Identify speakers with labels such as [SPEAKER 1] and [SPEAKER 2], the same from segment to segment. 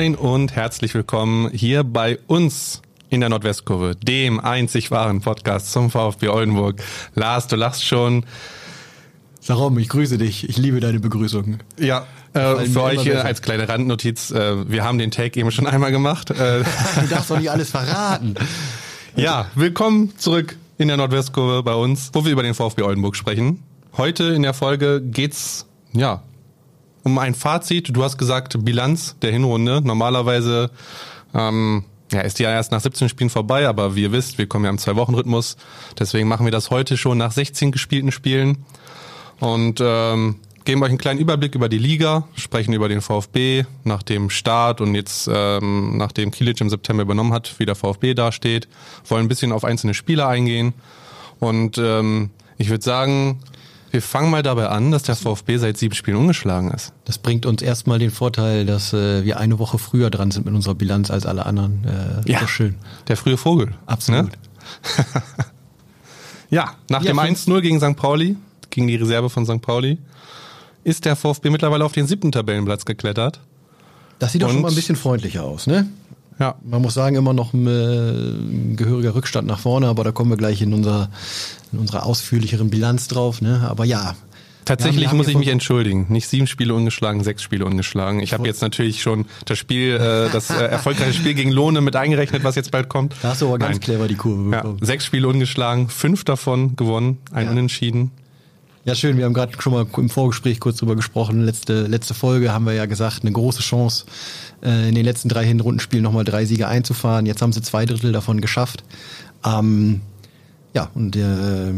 [SPEAKER 1] Moin und herzlich willkommen hier bei uns in der Nordwestkurve, dem einzig wahren Podcast zum VfB Oldenburg. Lars, du lachst schon.
[SPEAKER 2] Sarom, ich grüße dich. Ich liebe deine Begrüßung.
[SPEAKER 1] Ja, äh, für euch äh, als kleine Randnotiz, äh, wir haben den Take eben schon einmal gemacht. Äh,
[SPEAKER 2] du darfst doch nicht alles verraten.
[SPEAKER 1] ja, willkommen zurück in der Nordwestkurve bei uns, wo wir über den VfB Oldenburg sprechen. Heute in der Folge geht's ja um ein Fazit. Du hast gesagt Bilanz der Hinrunde. Normalerweise ähm, ja, ist die ja erst nach 17 Spielen vorbei, aber wie ihr wisst, wir kommen ja im Zwei-Wochen-Rhythmus. Deswegen machen wir das heute schon nach 16 gespielten Spielen und ähm, geben euch einen kleinen Überblick über die Liga, sprechen über den VfB nach dem Start und jetzt ähm, nachdem Kilic im September übernommen hat, wie der VfB dasteht, wollen ein bisschen auf einzelne Spieler eingehen und ähm, ich würde sagen, wir fangen mal dabei an, dass der VfB seit sieben Spielen ungeschlagen ist.
[SPEAKER 2] Das bringt uns erstmal den Vorteil, dass äh, wir eine Woche früher dran sind mit unserer Bilanz als alle anderen.
[SPEAKER 1] Äh, ja, schön. Der frühe Vogel.
[SPEAKER 2] Absolut. Ne?
[SPEAKER 1] ja, nach ja, dem 1-0 gegen St. Pauli, gegen die Reserve von St. Pauli, ist der VfB mittlerweile auf den siebten Tabellenplatz geklettert.
[SPEAKER 2] Das sieht doch schon mal ein bisschen freundlicher aus, ne? Ja. Man muss sagen, immer noch ein, äh, ein, gehöriger Rückstand nach vorne, aber da kommen wir gleich in, unser, in unserer ausführlicheren Bilanz drauf. Ne? Aber ja.
[SPEAKER 1] Tatsächlich haben, muss ich mich entschuldigen. Nicht sieben Spiele ungeschlagen, sechs Spiele ungeschlagen. Ich habe jetzt natürlich schon das Spiel, äh, das äh, erfolgreiche Spiel gegen Lohne mit eingerechnet, was jetzt bald kommt.
[SPEAKER 2] Da hast du aber ganz Nein. clever die Kurve
[SPEAKER 1] bekommen. Ja, sechs Spiele ungeschlagen, fünf davon gewonnen, ein ja. Unentschieden.
[SPEAKER 2] Ja, schön. Wir haben gerade schon mal im Vorgespräch kurz drüber gesprochen. Letzte, letzte Folge haben wir ja gesagt, eine große Chance, äh, in den letzten drei Hinrundenspielen nochmal drei Siege einzufahren. Jetzt haben sie zwei Drittel davon geschafft. Ähm, ja, und äh,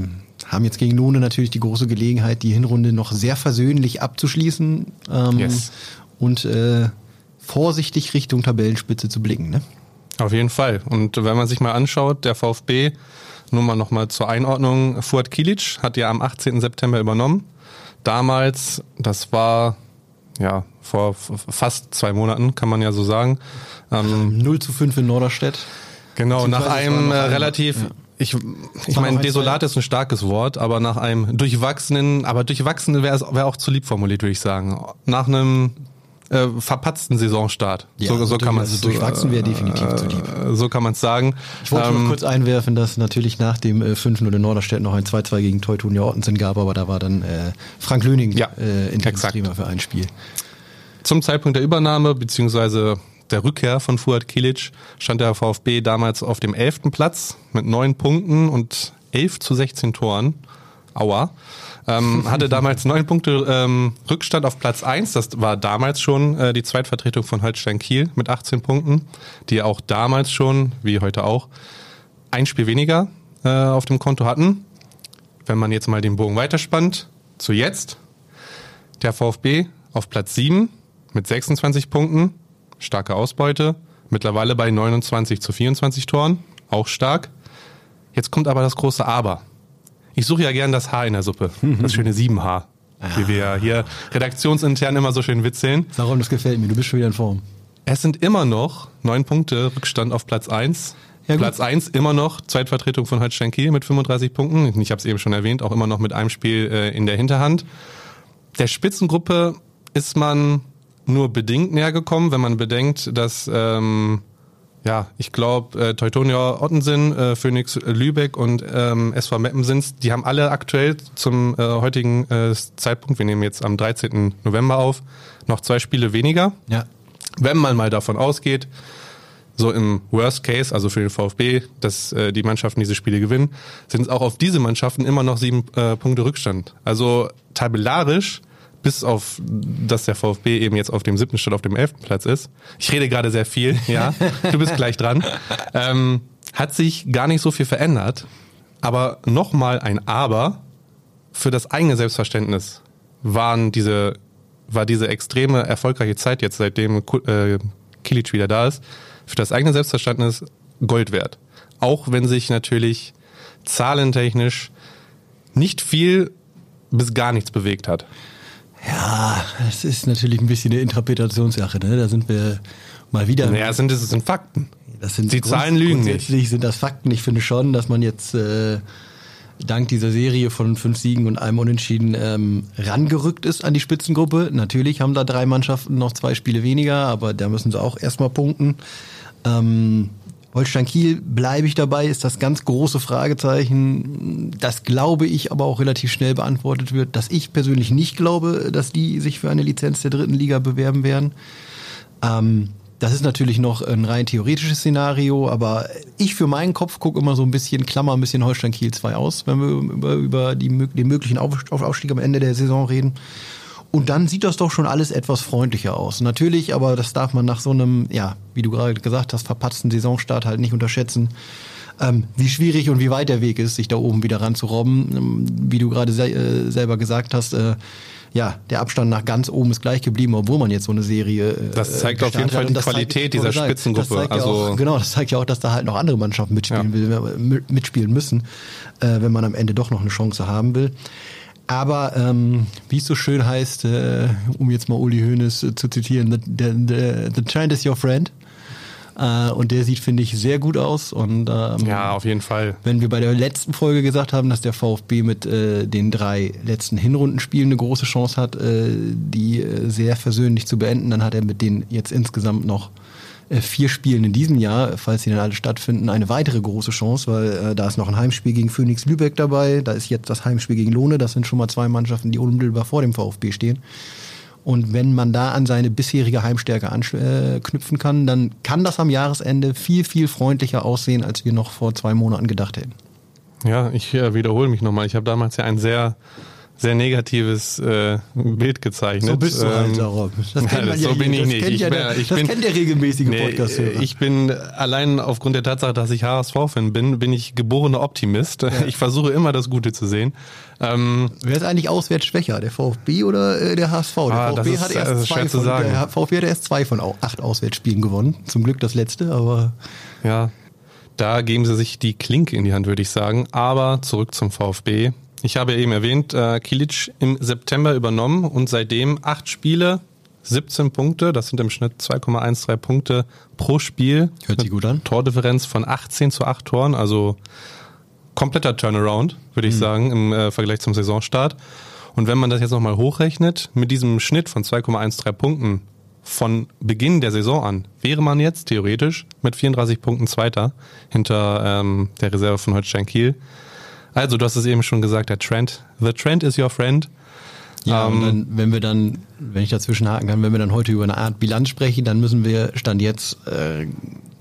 [SPEAKER 2] haben jetzt gegen Lohne natürlich die große Gelegenheit, die Hinrunde noch sehr versöhnlich abzuschließen ähm, yes. und äh, vorsichtig Richtung Tabellenspitze zu blicken. Ne?
[SPEAKER 1] Auf jeden Fall. Und wenn man sich mal anschaut, der VfB nur mal nochmal zur Einordnung. Fuad Kilic hat ja am 18. September übernommen. Damals, das war ja vor fast zwei Monaten, kann man ja so sagen.
[SPEAKER 2] Ähm, 0 zu 5 in Norderstedt.
[SPEAKER 1] Genau, nach einem äh, relativ, ja. ich, ich meine, desolat ist ein starkes Wort, aber nach einem durchwachsenen, aber durchwachsen wäre wär auch zu lieb formuliert, würde ich sagen. Nach einem äh, verpatzten Saisonstart.
[SPEAKER 2] Ja, so, so kann man also durchwachsen wäre definitiv zu lieb.
[SPEAKER 1] Äh, so kann man es sagen.
[SPEAKER 2] Ich wollte ähm, nur kurz einwerfen, dass natürlich nach dem äh, 5-0 in Norderstedt noch ein 2-2 gegen Teutonia Ottensen gab, aber da war dann äh, Frank Löning
[SPEAKER 1] ja,
[SPEAKER 2] äh, Interimstrainer für ein Spiel.
[SPEAKER 1] Zum Zeitpunkt der Übernahme beziehungsweise der Rückkehr von Fuad Kilic stand der VfB damals auf dem 11. Platz mit neun Punkten und 11 zu 16 Toren. Aua. Ähm, hatte damals neun Punkte ähm, Rückstand auf Platz eins. Das war damals schon äh, die Zweitvertretung von Holstein Kiel mit 18 Punkten, die auch damals schon, wie heute auch, ein Spiel weniger äh, auf dem Konto hatten. Wenn man jetzt mal den Bogen weiterspannt, zu jetzt, der VfB auf Platz sieben mit 26 Punkten, starke Ausbeute, mittlerweile bei 29 zu 24 Toren, auch stark. Jetzt kommt aber das große Aber. Ich suche ja gern das Haar in der Suppe. Das schöne 7H. Wie wir hier redaktionsintern immer so schön witzeln.
[SPEAKER 2] Warum, das gefällt mir. Du bist schon wieder in Form.
[SPEAKER 1] Es sind immer noch neun Punkte Rückstand auf Platz 1. Ja, Platz 1 immer noch Zweitvertretung von Holstein Kiel mit 35 Punkten. Ich habe es eben schon erwähnt, auch immer noch mit einem Spiel äh, in der Hinterhand. Der Spitzengruppe ist man nur bedingt näher gekommen, wenn man bedenkt, dass ähm, ja, ich glaube, äh, Teutonia Ottensen, äh, Phoenix Lübeck und ähm, SV Meppen sind, die haben alle aktuell zum äh, heutigen äh, Zeitpunkt, wir nehmen jetzt am 13. November auf, noch zwei Spiele weniger.
[SPEAKER 2] Ja.
[SPEAKER 1] Wenn man mal davon ausgeht, so im Worst Case, also für den VfB, dass äh, die Mannschaften diese Spiele gewinnen, sind es auch auf diese Mannschaften immer noch sieben äh, Punkte Rückstand. Also tabellarisch bis auf, dass der VfB eben jetzt auf dem siebten statt auf dem elften Platz ist. Ich rede gerade sehr viel, ja. Du bist gleich dran. Ähm, hat sich gar nicht so viel verändert. Aber nochmal ein Aber für das eigene Selbstverständnis waren diese, war diese extreme erfolgreiche Zeit jetzt, seitdem äh, Kilic wieder da ist, für das eigene Selbstverständnis Gold wert. Auch wenn sich natürlich zahlentechnisch nicht viel bis gar nichts bewegt hat.
[SPEAKER 2] Ja, das ist natürlich ein bisschen eine Interpretationssache. Ne? Da sind wir mal wieder.
[SPEAKER 1] Naja, das sind, das sind Fakten.
[SPEAKER 2] Das sind
[SPEAKER 1] Die Zahlen lügen
[SPEAKER 2] grundsätzlich nicht. sind das Fakten. Ich finde schon, dass man jetzt äh, dank dieser Serie von fünf Siegen und einem Unentschieden ähm, rangerückt ist an die Spitzengruppe. Natürlich haben da drei Mannschaften noch zwei Spiele weniger, aber da müssen sie auch erstmal punkten. Ähm, Holstein Kiel bleibe ich dabei, ist das ganz große Fragezeichen. Das glaube ich aber auch relativ schnell beantwortet wird, dass ich persönlich nicht glaube, dass die sich für eine Lizenz der dritten Liga bewerben werden. Ähm, das ist natürlich noch ein rein theoretisches Szenario, aber ich für meinen Kopf gucke immer so ein bisschen, klammer ein bisschen Holstein Kiel 2 aus, wenn wir über, über die, den möglichen Aufstieg am Ende der Saison reden. Und dann sieht das doch schon alles etwas freundlicher aus. Natürlich, aber das darf man nach so einem, ja, wie du gerade gesagt hast, verpatzten Saisonstart halt nicht unterschätzen, ähm, wie schwierig und wie weit der Weg ist, sich da oben wieder ranzurobben. Ähm, wie du gerade se äh, selber gesagt hast, äh, ja, der Abstand nach ganz oben ist gleich geblieben, obwohl man jetzt so eine Serie. Äh,
[SPEAKER 1] das zeigt auf jeden Fall die Qualität zeigt, dieser Spitzengruppe.
[SPEAKER 2] also ja auch, genau, das zeigt ja auch, dass da halt noch andere Mannschaften mitspielen, ja. will, mitspielen müssen, äh, wenn man am Ende doch noch eine Chance haben will. Aber ähm, wie es so schön heißt, äh, um jetzt mal Uli Hoeneß äh, zu zitieren, the, the, the, trend is your friend. Äh, und der sieht, finde ich, sehr gut aus. Und ähm,
[SPEAKER 1] ja, auf jeden Fall.
[SPEAKER 2] Wenn wir bei der letzten Folge gesagt haben, dass der VfB mit äh, den drei letzten Hinrundenspielen eine große Chance hat, äh, die äh, sehr versöhnlich zu beenden, dann hat er mit denen jetzt insgesamt noch vier Spielen in diesem Jahr, falls sie dann alle stattfinden, eine weitere große Chance, weil äh, da ist noch ein Heimspiel gegen Phoenix Lübeck dabei, da ist jetzt das Heimspiel gegen Lohne, das sind schon mal zwei Mannschaften, die unmittelbar vor dem VfB stehen. Und wenn man da an seine bisherige Heimstärke anknüpfen kann, dann kann das am Jahresende viel, viel freundlicher aussehen, als wir noch vor zwei Monaten gedacht hätten.
[SPEAKER 1] Ja, ich äh, wiederhole mich nochmal. Ich habe damals ja ein sehr sehr negatives äh, Bild gezeichnet. So
[SPEAKER 2] bist du halt, ähm,
[SPEAKER 1] Das kennt man ja, so bin ich nicht. Ich,
[SPEAKER 2] ja
[SPEAKER 1] der,
[SPEAKER 2] ich das bin, kennt der regelmäßige nee, Podcast-Hörer.
[SPEAKER 1] Ich bin allein aufgrund der Tatsache, dass ich HSV-Fan bin, bin ich geborener Optimist. Ja. Ich versuche immer das Gute zu sehen.
[SPEAKER 2] Ähm, Wer ist eigentlich auswärts schwächer, der VfB oder äh, der HSV? Der
[SPEAKER 1] ah, VfB hat erst zwei von,
[SPEAKER 2] der VfB hat erst zwei von acht Auswärtsspielen gewonnen. Zum Glück das letzte, aber
[SPEAKER 1] ja. Da geben sie sich die Klinke in die Hand, würde ich sagen. Aber zurück zum VfB. Ich habe eben erwähnt, äh, Kilic im September übernommen und seitdem acht Spiele, 17 Punkte, das sind im Schnitt 2,13 Punkte pro Spiel.
[SPEAKER 2] Hört sich gut an.
[SPEAKER 1] Tordifferenz von 18 zu 8 Toren, also kompletter Turnaround, würde ich mhm. sagen, im äh, Vergleich zum Saisonstart. Und wenn man das jetzt nochmal hochrechnet, mit diesem Schnitt von 2,13 Punkten von Beginn der Saison an, wäre man jetzt theoretisch mit 34 Punkten Zweiter hinter ähm, der Reserve von Holstein Kiel. Also, du hast es eben schon gesagt, der Trend. The Trend is your friend.
[SPEAKER 2] Ja, ähm, und dann, wenn wir dann, wenn ich dazwischen haken kann, wenn wir dann heute über eine Art Bilanz sprechen, dann müssen wir Stand jetzt äh,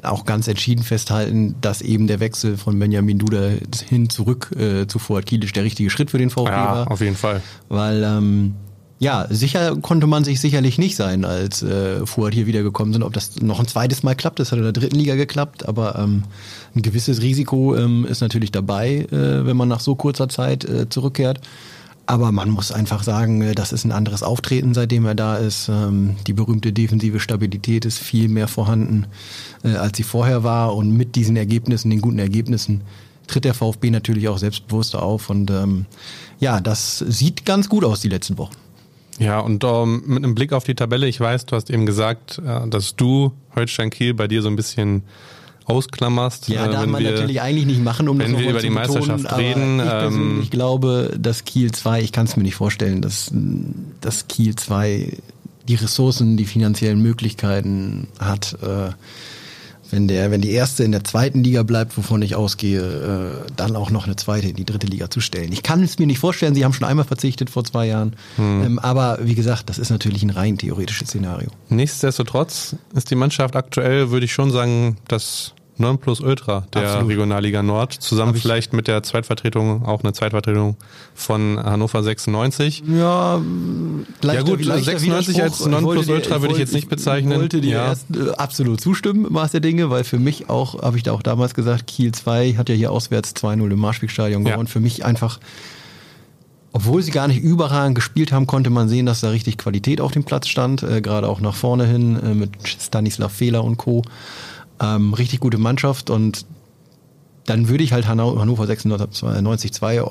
[SPEAKER 2] auch ganz entschieden festhalten, dass eben der Wechsel von Benjamin Duda hin zurück äh, zu Fuad Kilic der richtige Schritt für den VfB ja, war.
[SPEAKER 1] auf jeden Fall.
[SPEAKER 2] Weil ähm, ja, sicher konnte man sich sicherlich nicht sein, als äh, Fuad hier wiedergekommen sind. Ob das noch ein zweites Mal klappt, das hat in der dritten Liga geklappt, aber ähm, ein gewisses Risiko ähm, ist natürlich dabei, äh, wenn man nach so kurzer Zeit äh, zurückkehrt. Aber man muss einfach sagen, äh, das ist ein anderes Auftreten, seitdem er da ist. Ähm, die berühmte defensive Stabilität ist viel mehr vorhanden, äh, als sie vorher war. Und mit diesen Ergebnissen, den guten Ergebnissen, tritt der VfB natürlich auch selbstbewusster auf. Und ähm, ja, das sieht ganz gut aus die letzten Wochen.
[SPEAKER 1] Ja, und ähm, mit einem Blick auf die Tabelle, ich weiß, du hast eben gesagt, äh, dass du Holstein Kiel bei dir so ein bisschen ausklammerst.
[SPEAKER 2] Ja, äh, darf man wir, natürlich eigentlich nicht machen, um
[SPEAKER 1] wenn
[SPEAKER 2] das
[SPEAKER 1] wir über die betonen, Meisterschaft reden.
[SPEAKER 2] Ich persönlich ähm, glaube, dass Kiel 2, ich kann es mir nicht vorstellen, dass, dass Kiel 2 die Ressourcen, die finanziellen Möglichkeiten hat, äh, wenn der, wenn die erste in der zweiten Liga bleibt, wovon ich ausgehe, äh, dann auch noch eine zweite in die dritte Liga zu stellen. Ich kann es mir nicht vorstellen, sie haben schon einmal verzichtet vor zwei Jahren. Hm. Ähm, aber wie gesagt, das ist natürlich ein rein theoretisches Szenario.
[SPEAKER 1] Nichtsdestotrotz ist die Mannschaft aktuell, würde ich schon sagen, das Nonplusultra der Absolut. Regionalliga Nord. Zusammen vielleicht mit der Zweitvertretung, auch eine Zweitvertretung von Hannover 96.
[SPEAKER 2] Ja,
[SPEAKER 1] leichter, ja gut, 96 als Nonplusultra würde ich jetzt nicht bezeichnen. Ich
[SPEAKER 2] wollte dir ja. erst äh, absolut zustimmen, Maß der Dinge, weil für mich auch, habe ich da auch damals gesagt, Kiel 2 hat ja hier auswärts 2-0 im Marschwegstadion gewonnen. Ja. Für mich einfach obwohl sie gar nicht überragend gespielt haben, konnte man sehen, dass da richtig Qualität auf dem Platz stand, äh, gerade auch nach vorne hin äh, mit Stanislav Fehler und Co. Ähm, richtig gute Mannschaft und dann würde ich halt Hannover 96 2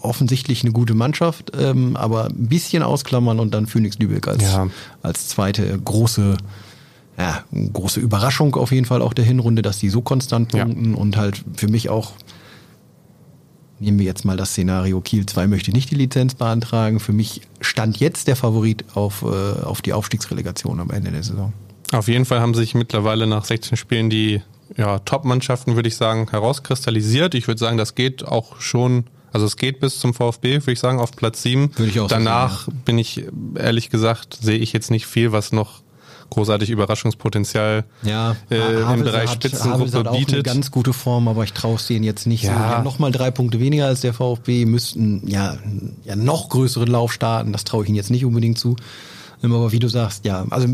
[SPEAKER 2] offensichtlich eine gute Mannschaft, ähm, aber ein bisschen ausklammern und dann Phoenix Lübeck als, ja. als zweite große, ja, große Überraschung auf jeden Fall auch der Hinrunde, dass die so konstant punkten ja. und halt für mich auch nehmen wir jetzt mal das Szenario, Kiel 2 möchte nicht die Lizenz beantragen. Für mich stand jetzt der Favorit auf, äh, auf die Aufstiegsrelegation am Ende der Saison.
[SPEAKER 1] Auf jeden Fall haben sich mittlerweile nach 16 Spielen die ja, Top-Mannschaften, würde ich sagen, herauskristallisiert. Ich würde sagen, das geht auch schon, also es geht bis zum VfB, würde ich sagen, auf Platz 7.
[SPEAKER 2] Würde ich auch so
[SPEAKER 1] Danach
[SPEAKER 2] sehen,
[SPEAKER 1] bin ich, ehrlich gesagt, sehe ich jetzt nicht viel, was noch großartig Überraschungspotenzial
[SPEAKER 2] Ja,
[SPEAKER 1] äh, im Bereich
[SPEAKER 2] hat,
[SPEAKER 1] Spitzengruppe
[SPEAKER 2] hat auch eine
[SPEAKER 1] bietet.
[SPEAKER 2] ganz gute Form, aber ich traue es denen jetzt nicht.
[SPEAKER 1] Ja.
[SPEAKER 2] So, nochmal drei Punkte weniger als der VfB, müssten ja, ja noch größeren Lauf starten. Das traue ich ihnen jetzt nicht unbedingt zu. Ähm, Aber wie du sagst, ja, also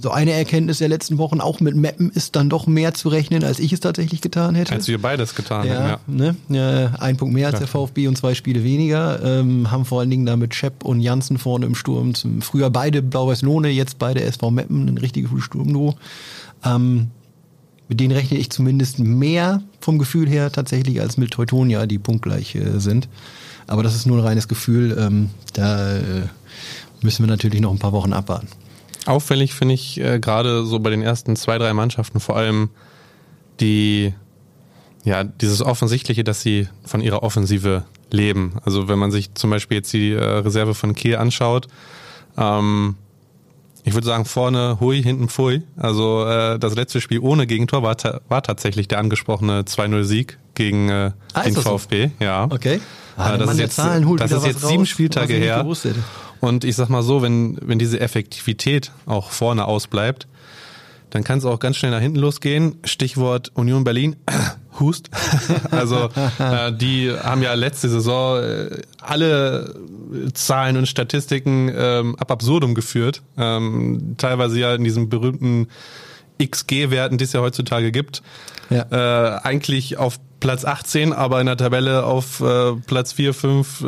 [SPEAKER 2] so eine Erkenntnis der letzten Wochen, auch mit Mappen ist dann doch mehr zu rechnen, als ich es tatsächlich getan hätte.
[SPEAKER 1] Als wir beides getan
[SPEAKER 2] Ja,
[SPEAKER 1] haben, ja.
[SPEAKER 2] ne? ja, ein Punkt mehr als der. VfB und zwei Spiele weniger. Ähm, haben vor allen Dingen da mit Schepp und Janssen vorne im Sturm. Zum, früher beide Blau-Weiß-Lohne, jetzt beide SV Meppen, ein richtiges Sturmduo. Ähm, mit denen rechne ich zumindest mehr vom Gefühl her tatsächlich als mit Teutonia, die punktgleich äh, sind. Aber das ist nur ein reines Gefühl. Ähm, da äh, müssen wir natürlich noch ein paar Wochen abwarten.
[SPEAKER 1] Auffällig finde ich äh, gerade so bei den ersten zwei, drei Mannschaften vor allem die, ja, dieses Offensichtliche, dass sie von ihrer Offensive leben. Also wenn man sich zum Beispiel jetzt die äh, Reserve von Kiel anschaut, ähm, ich würde sagen vorne hui, hinten pfui. Also äh, das letzte Spiel ohne Gegentor war, ta war tatsächlich der angesprochene 2-0-Sieg gegen äh,
[SPEAKER 2] Ah,
[SPEAKER 1] den
[SPEAKER 2] das so?
[SPEAKER 1] VfB. Ja.
[SPEAKER 2] Okay. Ah,
[SPEAKER 1] Äh, das
[SPEAKER 2] Mann
[SPEAKER 1] ist jetzt,
[SPEAKER 2] Zahlen holt
[SPEAKER 1] das ist jetzt
[SPEAKER 2] raus,
[SPEAKER 1] sieben Spieltage her. Und ich sag mal so, wenn, wenn diese Effektivität auch vorne ausbleibt, dann kann es auch ganz schnell nach hinten losgehen. Stichwort Union Berlin, Hust. also äh, die haben ja letzte Saison äh, alle Zahlen und Statistiken ähm, ab absurdum geführt. Ähm, teilweise ja in diesen berühmten XG-Werten, die es ja heutzutage gibt.
[SPEAKER 2] Ja.
[SPEAKER 1] Äh, eigentlich auf Platz 18, aber in der Tabelle auf äh, Platz 4, 5. Äh,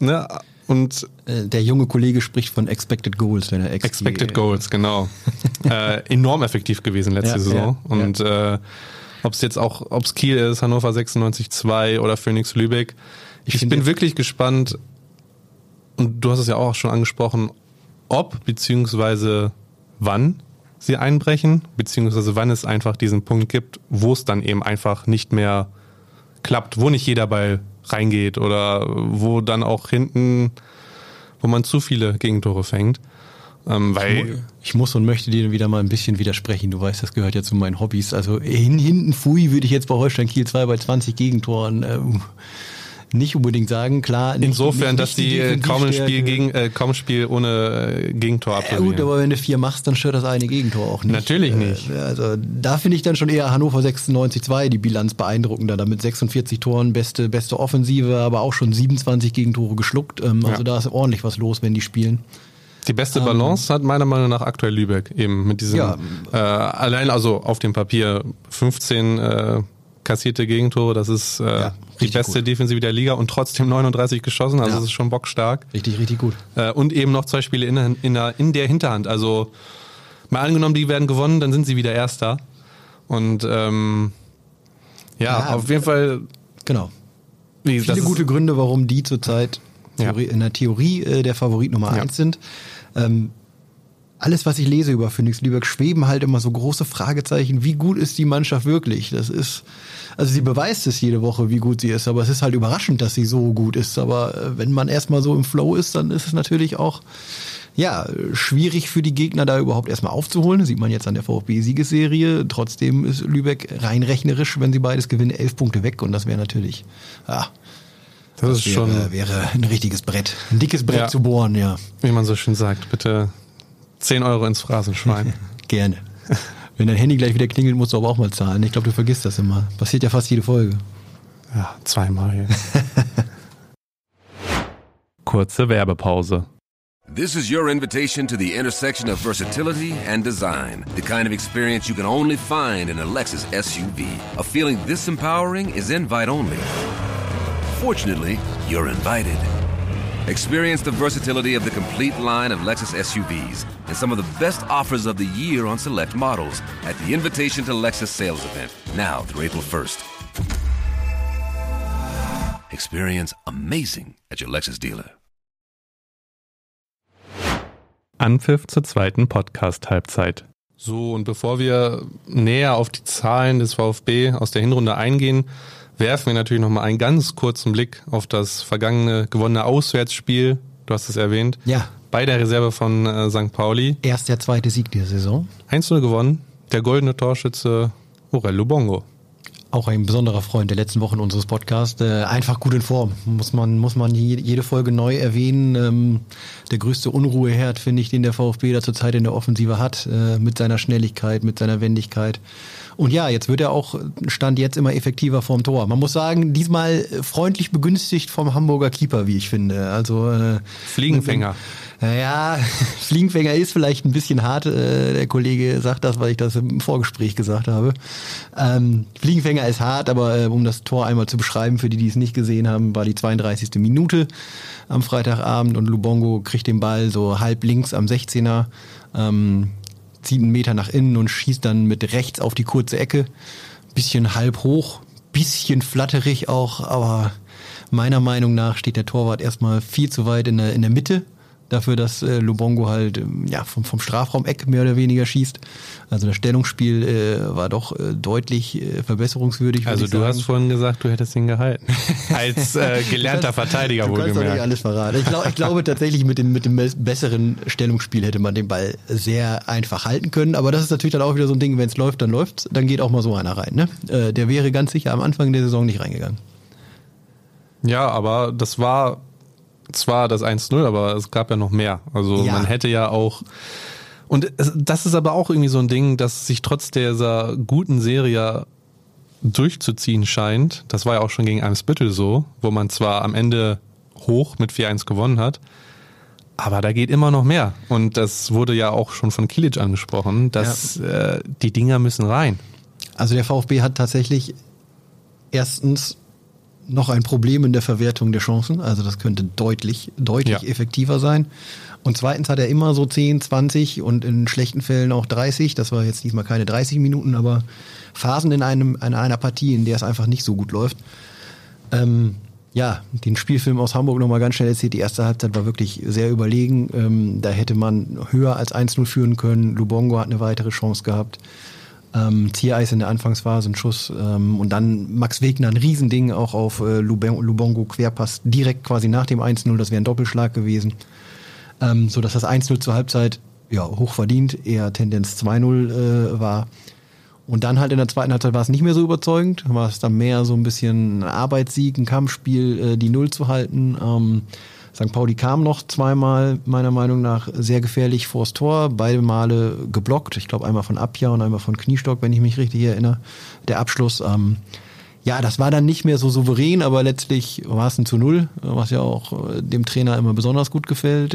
[SPEAKER 1] ne? Und
[SPEAKER 2] Äh, Der junge Kollege spricht von Expected Goals, wenn er XG,
[SPEAKER 1] Expected Goals, genau. äh, enorm effektiv gewesen letzte
[SPEAKER 2] Ja,
[SPEAKER 1] Saison.
[SPEAKER 2] ja,
[SPEAKER 1] Und äh, ob es jetzt auch, ob es Kiel ist, Hannover 96-2 oder Phoenix Lübeck. Ich,
[SPEAKER 2] finde
[SPEAKER 1] bin wirklich gespannt, und du hast es ja auch schon angesprochen, ob beziehungsweise wann sie einbrechen, beziehungsweise wann es einfach diesen Punkt gibt, wo es dann eben einfach nicht mehr klappt, wo nicht jeder Ball reingeht oder wo dann auch hinten, wo man zu viele Gegentore fängt. Ähm, weil
[SPEAKER 2] Ich muss und möchte dir wieder mal ein bisschen widersprechen. Du weißt, das gehört ja zu meinen Hobbys. Also hin, hinten Fui würde ich jetzt bei Holstein Kiel 2 bei 20 Gegentoren ähm, nicht unbedingt sagen. Klar, nicht,
[SPEAKER 1] insofern,
[SPEAKER 2] nicht,
[SPEAKER 1] dass
[SPEAKER 2] nicht
[SPEAKER 1] die äh, kaum ein Spiel gegen äh, kaum Spiel ohne äh, Gegentor
[SPEAKER 2] Ja gut,
[SPEAKER 1] absolvieren.
[SPEAKER 2] aber wenn du vier machst, dann stört das eine Gegentor auch nicht.
[SPEAKER 1] Natürlich nicht.
[SPEAKER 2] Äh, Also da finde ich dann schon eher Hannover 96-2 die Bilanz beeindruckender. Damit 46 Toren, beste, beste Offensive, aber auch schon 27 Gegentore geschluckt. Ähm, Also
[SPEAKER 1] Ja.
[SPEAKER 2] da ist ordentlich was los, wenn die spielen.
[SPEAKER 1] Die beste Balance hat meiner Meinung nach aktuell Lübeck eben mit diesem
[SPEAKER 2] Ja.
[SPEAKER 1] äh, allein also auf dem Papier 15 äh, kassierte Gegentore, das ist äh,
[SPEAKER 2] Ja,
[SPEAKER 1] die beste
[SPEAKER 2] gut.
[SPEAKER 1] Defensive der Liga und trotzdem 39 geschossen, also
[SPEAKER 2] Ja.
[SPEAKER 1] das ist schon bockstark.
[SPEAKER 2] Richtig, richtig gut.
[SPEAKER 1] Äh, und eben noch zwei Spiele in der, in, der, in der Hinterhand. Also mal angenommen, die werden gewonnen, dann sind sie wieder Erster. Und ähm, ja,
[SPEAKER 2] Ja,
[SPEAKER 1] auf jeden Fall.
[SPEAKER 2] Genau.
[SPEAKER 1] Wie,
[SPEAKER 2] Viele gute Gründe, warum die zurzeit. Theorie, in der Theorie äh, der Favorit Nummer eins sind. Ähm, alles, was ich lese über Phoenix Lübeck, schweben halt immer so große Fragezeichen. Wie gut ist die Mannschaft wirklich? Das ist, also sie beweist es jede Woche, wie gut sie ist, aber es ist halt überraschend, dass sie so gut ist. Aber äh, wenn man erstmal so im Flow ist, dann ist es natürlich auch, ja, schwierig für die Gegner da überhaupt erstmal aufzuholen. Das sieht man jetzt an der VfB-Siegesserie. Trotzdem ist Lübeck rein rechnerisch, wenn sie beides gewinnen, elf Punkte weg und das wäre natürlich, ja,
[SPEAKER 1] das ist
[SPEAKER 2] wäre,
[SPEAKER 1] schon,
[SPEAKER 2] wäre ein richtiges Brett. Ein dickes Brett
[SPEAKER 1] Ja.
[SPEAKER 2] zu bohren, ja.
[SPEAKER 1] wie man so schön sagt, bitte 10 Euro ins Phrasenschwein.
[SPEAKER 2] Gerne. Wenn dein Handy gleich wieder klingelt, musst du aber auch mal zahlen. Ich glaube, du vergisst das immer. Passiert ja fast jede Folge.
[SPEAKER 1] ja, zweimal. Kurze Werbepause.
[SPEAKER 3] This is your invitation to the intersection of versatility and design. The kind of experience you can only find in a Lexus SUV. A feeling this empowering is invite only. Fortunately, you're invited. Experience the versatility of the complete line of Lexus SUVs and some of the best offers of the year on select models at the Invitation to Lexus sales event, now through April 1st. Experience amazing at your Lexus dealer.
[SPEAKER 1] Anpfiff zur zweiten Podcast-Halbzeit. So, und bevor wir näher auf die Zahlen des VfB aus der Hinrunde eingehen, werfen wir natürlich nochmal einen ganz kurzen Blick auf das vergangene gewonnene Auswärtsspiel. Du hast es erwähnt.
[SPEAKER 2] Ja.
[SPEAKER 1] Bei der Reserve von äh, St. Pauli.
[SPEAKER 2] Erst der zweite Sieg dieser Saison.
[SPEAKER 1] 1-0 gewonnen. Der goldene Torschütze Orello Bongo.
[SPEAKER 2] Auch ein besonderer Freund der letzten Wochen unseres Podcasts. Äh, einfach gut in Form. Muss man, muss man jede Folge neu erwähnen. Ähm, der größte Unruheherd, finde ich, den der VfB da zurzeit in der Offensive hat. Äh, mit seiner Schnelligkeit, mit seiner Wendigkeit. Und ja, jetzt wird er auch, stand jetzt immer effektiver vorm Tor. Man muss sagen, diesmal freundlich begünstigt vom Hamburger Keeper, wie ich finde. Also äh,
[SPEAKER 1] Fliegenfänger.
[SPEAKER 2] Naja, Fliegenfänger ist vielleicht ein bisschen hart. Äh, der Kollege sagt das, weil ich das im Vorgespräch gesagt habe. Ähm, Fliegenfänger ist hart, aber äh, um das Tor einmal zu beschreiben, für die, die es nicht gesehen haben, war die 32. Minute am Freitagabend und Lubongo kriegt den Ball so halb links am 16er, ähm, zieht einen Meter nach innen und schießt dann mit rechts auf die kurze Ecke. Bisschen halb hoch, bisschen flatterig auch, aber meiner Meinung nach steht der Torwart erstmal viel zu weit in der, in der Mitte dafür, dass äh, Lubongo halt ähm, ja, vom, vom Strafraum-Eck mehr oder weniger schießt. Also das Stellungsspiel äh, war doch äh, deutlich äh, verbesserungswürdig.
[SPEAKER 1] Also du sagen. hast vorhin gesagt, du hättest ihn gehalten. Als äh, gelernter
[SPEAKER 2] kannst,
[SPEAKER 1] Verteidiger
[SPEAKER 2] du
[SPEAKER 1] wohlgemerkt.
[SPEAKER 2] Nicht alles verraten. Ich, glaub, ich glaube tatsächlich, mit dem, mit dem besseren Stellungsspiel hätte man den Ball sehr einfach halten können. Aber das ist natürlich dann auch wieder so ein Ding, wenn es läuft, dann läuft's. Dann geht auch mal so einer rein. Ne? Äh, der wäre ganz sicher am Anfang der Saison nicht reingegangen.
[SPEAKER 1] Ja, aber das war zwar das 1-0, aber es gab ja noch mehr. Also ja. man hätte ja auch. Und das ist aber auch irgendwie so ein Ding, dass sich trotz dieser guten Serie durchzuziehen scheint. Das war ja auch schon gegen Eimsbüttel so, wo man zwar am Ende hoch mit 4-1 gewonnen hat, aber da geht immer noch mehr. Und das wurde ja auch schon von Kilic angesprochen, dass ja. äh, die Dinger müssen rein.
[SPEAKER 2] Also der VfB hat tatsächlich erstens noch ein Problem in der Verwertung der Chancen. Also das könnte deutlich, deutlich ja. effektiver sein. Und zweitens hat er immer so 10, 20 und in schlechten Fällen auch 30. Das war jetzt diesmal keine 30 Minuten, aber Phasen in, einem, in einer Partie, in der es einfach nicht so gut läuft. Ähm, ja, den Spielfilm aus Hamburg nochmal ganz schnell erzählt. Die erste Halbzeit war wirklich sehr überlegen. Ähm, da hätte man höher als 1-0 führen können. Lubongo hat eine weitere Chance gehabt ähm, Tiereis in der Anfangsphase, ein Schuss ähm, und dann Max Wegner ein Riesending auch auf äh, Lubongo Querpass direkt quasi nach dem 1-0, das wäre ein Doppelschlag gewesen, ähm, so dass das 1-0 zur Halbzeit ja hoch verdient, eher Tendenz 2-0 äh, war. Und dann halt in der zweiten Halbzeit war es nicht mehr so überzeugend, war es dann mehr so ein bisschen ein Arbeitssieg, ein Kampfspiel, äh, die Null zu halten. Ähm, St. Pauli kam noch zweimal, meiner Meinung nach, sehr gefährlich vors Tor. Beide Male geblockt. Ich glaube, einmal von Abja und einmal von Kniestock, wenn ich mich richtig erinnere. Der Abschluss. Ähm, ja, das war dann nicht mehr so souverän, aber letztlich war es ein zu Null, was ja auch äh, dem Trainer immer besonders gut gefällt.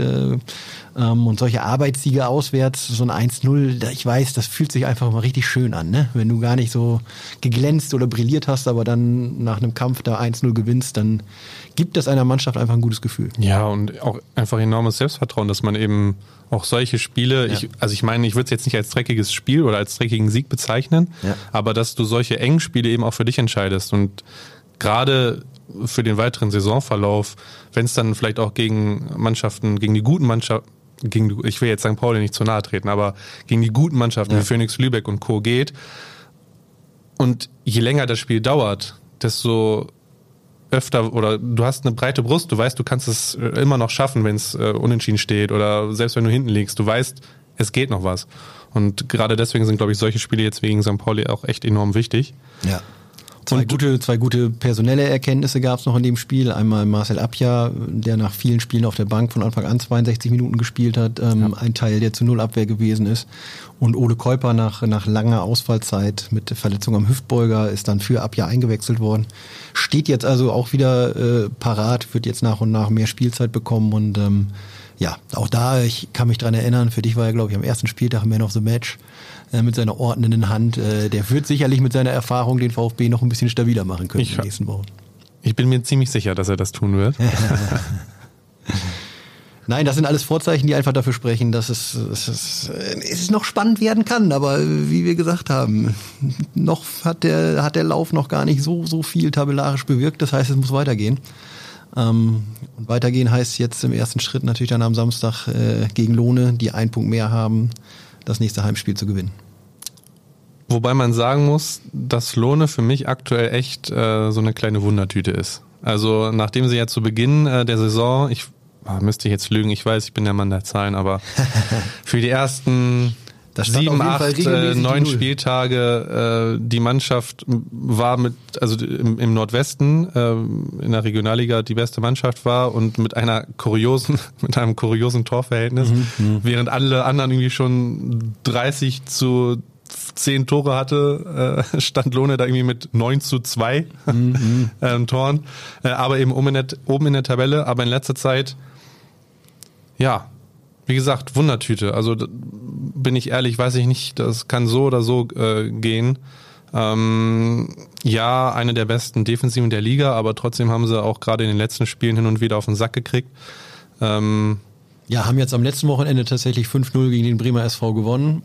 [SPEAKER 2] Äh, ähm, und solche Arbeitssiege auswärts, so ein 1-0, ich weiß, das fühlt sich einfach mal richtig schön an, ne? Wenn du gar nicht so geglänzt oder brilliert hast, aber dann nach einem Kampf da 1-0 gewinnst, dann gibt es einer Mannschaft einfach ein gutes Gefühl.
[SPEAKER 1] Ja, und auch einfach enormes Selbstvertrauen, dass man eben auch solche Spiele, ja. ich, also ich meine, ich würde es jetzt nicht als dreckiges Spiel oder als dreckigen Sieg bezeichnen, ja. aber dass du solche engen Spiele eben auch für dich entscheidest und gerade für den weiteren Saisonverlauf, wenn es dann vielleicht auch gegen Mannschaften, gegen die guten Mannschaften, gegen, ich will jetzt St. Pauli nicht zu nahe treten, aber gegen die guten Mannschaften ja. wie Phoenix Lübeck und Co. geht. Und je länger das Spiel dauert, desto öfter oder du hast eine breite Brust, du weißt, du kannst es äh, immer noch schaffen, wenn es äh, unentschieden steht oder selbst wenn du hinten liegst, du weißt, es geht noch was. Und gerade deswegen sind, glaube ich, solche Spiele jetzt wegen St. Pauli auch echt enorm wichtig.
[SPEAKER 2] Ja. Zwei gute, zwei gute personelle Erkenntnisse gab es noch in dem Spiel. Einmal Marcel Abja, der nach vielen Spielen auf der Bank von Anfang an 62 Minuten gespielt hat, ähm, ja. ein Teil, der zu Null Abwehr gewesen ist. Und Ole Käuper nach, nach langer Ausfallzeit mit Verletzung am Hüftbeuger ist dann für Abja eingewechselt worden. Steht jetzt also auch wieder äh, parat, wird jetzt nach und nach mehr Spielzeit bekommen und ähm, ja, auch da, ich kann mich dran erinnern, für dich war er, glaube ich, am ersten Spieltag Man of the Match äh, mit seiner ordnenden Hand. Äh, der wird sicherlich mit seiner Erfahrung den VfB noch ein bisschen stabiler machen können ich, in den nächsten Wochen.
[SPEAKER 1] Ich bin mir ziemlich sicher, dass er das tun wird.
[SPEAKER 2] Nein, das sind alles Vorzeichen, die einfach dafür sprechen, dass es, es, es, es noch spannend werden kann. Aber wie wir gesagt haben, noch hat der, hat der Lauf noch gar nicht so, so viel tabellarisch bewirkt. Das heißt, es muss weitergehen. Ähm, und weitergehen heißt jetzt im ersten Schritt natürlich dann am Samstag äh, gegen Lohne, die einen Punkt mehr haben, das nächste Heimspiel zu gewinnen.
[SPEAKER 1] Wobei man sagen muss, dass Lohne für mich aktuell echt äh, so eine kleine Wundertüte ist. Also nachdem sie ja zu Beginn äh, der Saison, ich ah, müsste ich jetzt lügen, ich weiß, ich bin der Mann der Zahlen, aber für die ersten sieben, acht, äh, neun Spieltage äh, die Mannschaft war mit, also im, im Nordwesten äh, in der Regionalliga die beste Mannschaft war und mit einer kuriosen, mit einem kuriosen Torverhältnis, mhm, mhm. während alle anderen irgendwie schon 30 zu zehn Tore hatte, äh, stand Lohne da irgendwie mit 9 zu 2 mhm. ähm, Toren. Äh, aber eben oben in, der, oben in der Tabelle, aber in letzter Zeit, ja, wie gesagt, Wundertüte. Also bin ich ehrlich, weiß ich nicht, das kann so oder so äh, gehen. Ähm, ja, eine der besten Defensiven der Liga, aber trotzdem haben sie auch gerade in den letzten Spielen hin und wieder auf den Sack gekriegt. Ähm,
[SPEAKER 2] ja, haben jetzt am letzten Wochenende tatsächlich 5-0 gegen den Bremer SV gewonnen.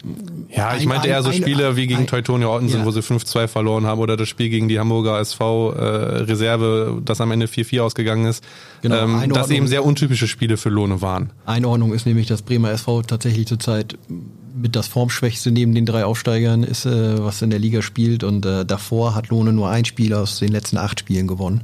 [SPEAKER 1] Ja, ich meinte eher so Spiele ein, wie gegen Teutonia Ottensen, ja. wo sie 5-2 verloren haben oder das Spiel gegen die Hamburger SV äh, Reserve, das am Ende 4-4 ausgegangen ist. Genau, ähm, das eben sehr untypische Spiele für Lohne waren.
[SPEAKER 2] Einordnung ist nämlich, dass Bremer SV tatsächlich zurzeit mit das Formschwächste neben den drei Aufsteigern ist, äh, was in der Liga spielt. Und äh, davor hat Lohne nur ein Spiel aus den letzten acht Spielen gewonnen.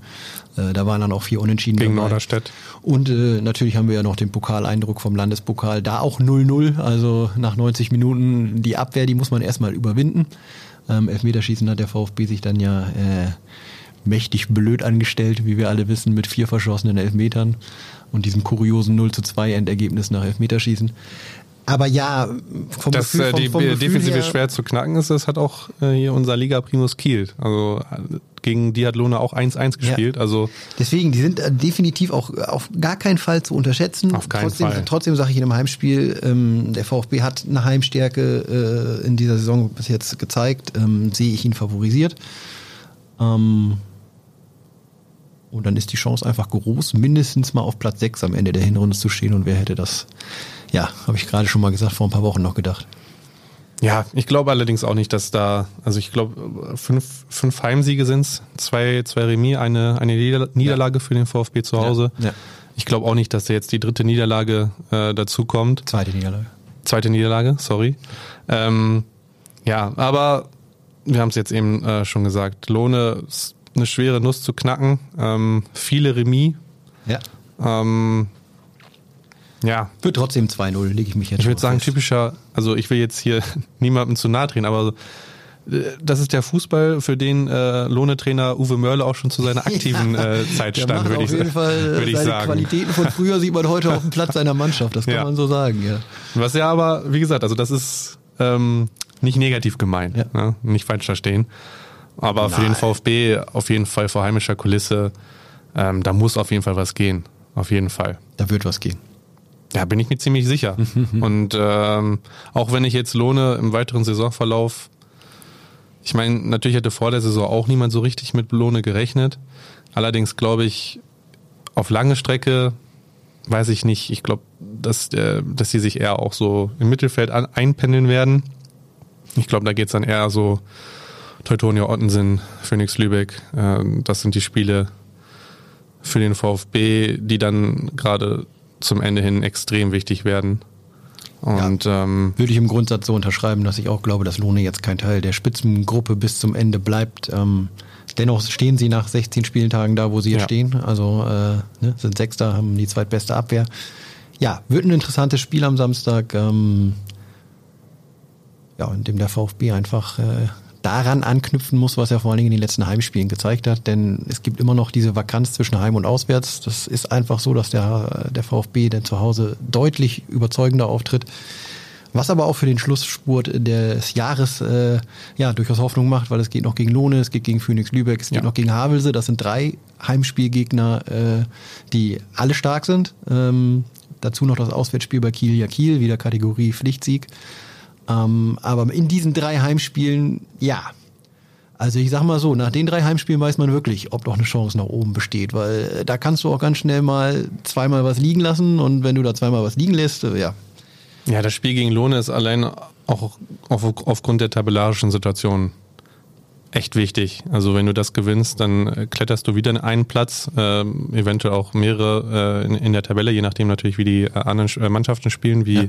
[SPEAKER 2] Äh, da waren dann auch vier Unentschieden
[SPEAKER 1] Gegen dabei. Norderstedt.
[SPEAKER 2] Und äh, natürlich haben wir ja noch den Pokaleindruck vom Landespokal. Da auch 0-0, also nach 90 Minuten die Abwehr, die muss man erstmal überwinden. Ähm, Elfmeterschießen hat der VfB sich dann ja äh, mächtig blöd angestellt, wie wir alle wissen, mit vier verschossenen Elfmetern und diesem kuriosen 0 zu 2 Endergebnis nach Elfmeterschießen. Aber ja,
[SPEAKER 1] vom Dass Gefühl, äh, vom, die vom Defensive her, schwer zu knacken ist, das hat auch äh, hier unser Liga Primus Kiel. Also äh, gegen die hat Lohne auch 1-1 gespielt. Ja. Also
[SPEAKER 2] Deswegen, die sind definitiv auch auf gar keinen Fall zu unterschätzen.
[SPEAKER 1] Auf keinen
[SPEAKER 2] trotzdem,
[SPEAKER 1] Fall.
[SPEAKER 2] Trotzdem sage ich in einem Heimspiel, ähm, der VfB hat eine Heimstärke äh, in dieser Saison bis jetzt gezeigt. Ähm, sehe ich ihn favorisiert. Ähm, und dann ist die Chance einfach groß, mindestens mal auf Platz 6 am Ende der Hinrunde zu stehen. Und wer hätte das ja, habe ich gerade schon mal gesagt, vor ein paar Wochen noch gedacht.
[SPEAKER 1] Ja, ich glaube allerdings auch nicht, dass da, also ich glaube, fünf, fünf Heimsiege sind's, zwei, zwei Remis, eine, eine Niederlage ja. für den VfB zu Hause. Ja. Ja. Ich glaube auch nicht, dass da jetzt die dritte Niederlage äh, dazu kommt.
[SPEAKER 2] Zweite Niederlage.
[SPEAKER 1] Zweite Niederlage, sorry. Ähm, ja, aber wir haben es jetzt eben äh, schon gesagt, Lohne ist eine schwere Nuss zu knacken. Ähm, viele Remis.
[SPEAKER 2] Ja.
[SPEAKER 1] Ähm, ja.
[SPEAKER 2] Wird trotzdem 2-0, lege ich mich jetzt
[SPEAKER 1] Ich würde sagen, fest. typischer, also ich will jetzt hier niemandem zu nahe drehen, aber äh, das ist der Fußball, für den äh, Lohnetrainer Uwe Mörle auch schon zu seiner aktiven äh, Zeit stand, würde ich,
[SPEAKER 2] jeden Fall, äh, würd ich sagen. Qualitäten von früher sieht man heute auf dem Platz seiner Mannschaft, das kann ja. man so sagen, ja.
[SPEAKER 1] Was ja aber, wie gesagt, also das ist ähm, nicht negativ gemeint, ja. ne? nicht falsch verstehen. Aber Nein. für den VfB auf jeden Fall vor heimischer Kulisse, ähm, da muss auf jeden Fall was gehen. Auf jeden Fall.
[SPEAKER 2] Da wird was gehen.
[SPEAKER 1] Ja, bin ich mir ziemlich sicher. und ähm, auch wenn ich jetzt lohne im weiteren Saisonverlauf, ich meine, natürlich hätte vor der Saison auch niemand so richtig mit Lohne gerechnet. Allerdings glaube ich, auf lange Strecke weiß ich nicht. Ich glaube, dass, äh, dass sie sich eher auch so im Mittelfeld an, einpendeln werden. Ich glaube, da geht's dann eher so Teutonia Ottensen, Phoenix Lübeck. Äh, das sind die Spiele für den VfB, die dann gerade zum Ende hin extrem wichtig werden. Und
[SPEAKER 2] ja, ähm, würde ich im Grundsatz so unterschreiben, dass ich auch glaube, dass Lohne jetzt kein Teil der Spitzengruppe bis zum Ende bleibt. Ähm, dennoch stehen sie nach 16 Spieltagen da, wo sie jetzt ja. stehen. Also äh, ne, sind Sechster, haben die zweitbeste Abwehr. Ja, wird ein interessantes Spiel am Samstag. Ähm, ja, in dem der VfB einfach äh, daran anknüpfen muss, was er vor allen Dingen in den letzten Heimspielen gezeigt hat. Denn es gibt immer noch diese Vakanz zwischen Heim und Auswärts. Das ist einfach so, dass der, der VfB denn zu Hause deutlich überzeugender auftritt. Was aber auch für den Schlussspurt des Jahres äh, ja durchaus Hoffnung macht, weil es geht noch gegen Lohne, es geht gegen Phoenix Lübeck, es geht ja. noch gegen Havelse. Das sind drei Heimspielgegner, äh, die alle stark sind. Ähm, dazu noch das Auswärtsspiel bei Kiel ja Kiel, wieder Kategorie Pflichtsieg. Ähm, aber in diesen drei Heimspielen, ja. Also ich sag mal so, nach den drei Heimspielen weiß man wirklich, ob doch eine Chance nach oben besteht, weil äh, da kannst du auch ganz schnell mal zweimal was liegen lassen und wenn du da zweimal was liegen lässt, äh, ja.
[SPEAKER 1] Ja, das Spiel gegen Lohne ist allein auch auf, aufgrund der tabellarischen Situation echt wichtig. Also wenn du das gewinnst, dann äh, kletterst du wieder in einen Platz, äh, eventuell auch mehrere äh, in, in, der Tabelle, je nachdem natürlich, wie die anderen Mannschaften spielen, wie ja.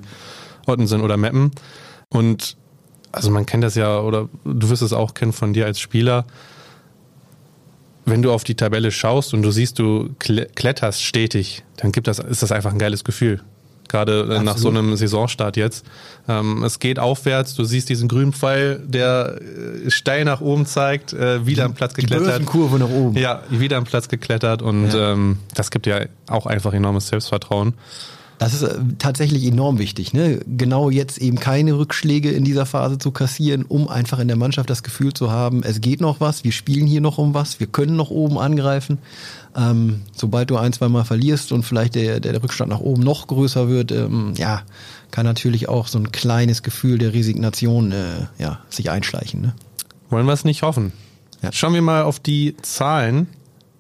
[SPEAKER 1] Ottensen oder Meppen. Und also man kennt das ja, oder du wirst es auch kennen von dir als Spieler. Wenn du auf die Tabelle schaust und du siehst, du kletterst stetig, dann gibt das, ist das einfach ein geiles Gefühl gerade Absolut. nach so einem Saisonstart jetzt. Ähm, es geht aufwärts, du siehst diesen grünen Pfeil, der äh, steil nach oben zeigt, äh, wieder am Platz geklettert.
[SPEAKER 2] Die Kurve nach oben.
[SPEAKER 1] Ja, wieder am Platz geklettert und ja. ähm, das gibt ja auch einfach enormes Selbstvertrauen.
[SPEAKER 2] Das ist äh, tatsächlich enorm wichtig, ne? Genau jetzt eben keine Rückschläge in dieser Phase zu kassieren, um einfach in der Mannschaft das Gefühl zu haben, es geht noch was, wir spielen hier noch um was, wir können noch oben angreifen. Ähm, sobald du ein, zwei Mal verlierst und vielleicht der, der Rückstand nach oben noch größer wird, ähm, ja, kann natürlich auch so ein kleines Gefühl der Resignation äh, ja, sich einschleichen. Ne?
[SPEAKER 1] Wollen wir es nicht hoffen. Ja. Schauen wir mal auf die Zahlen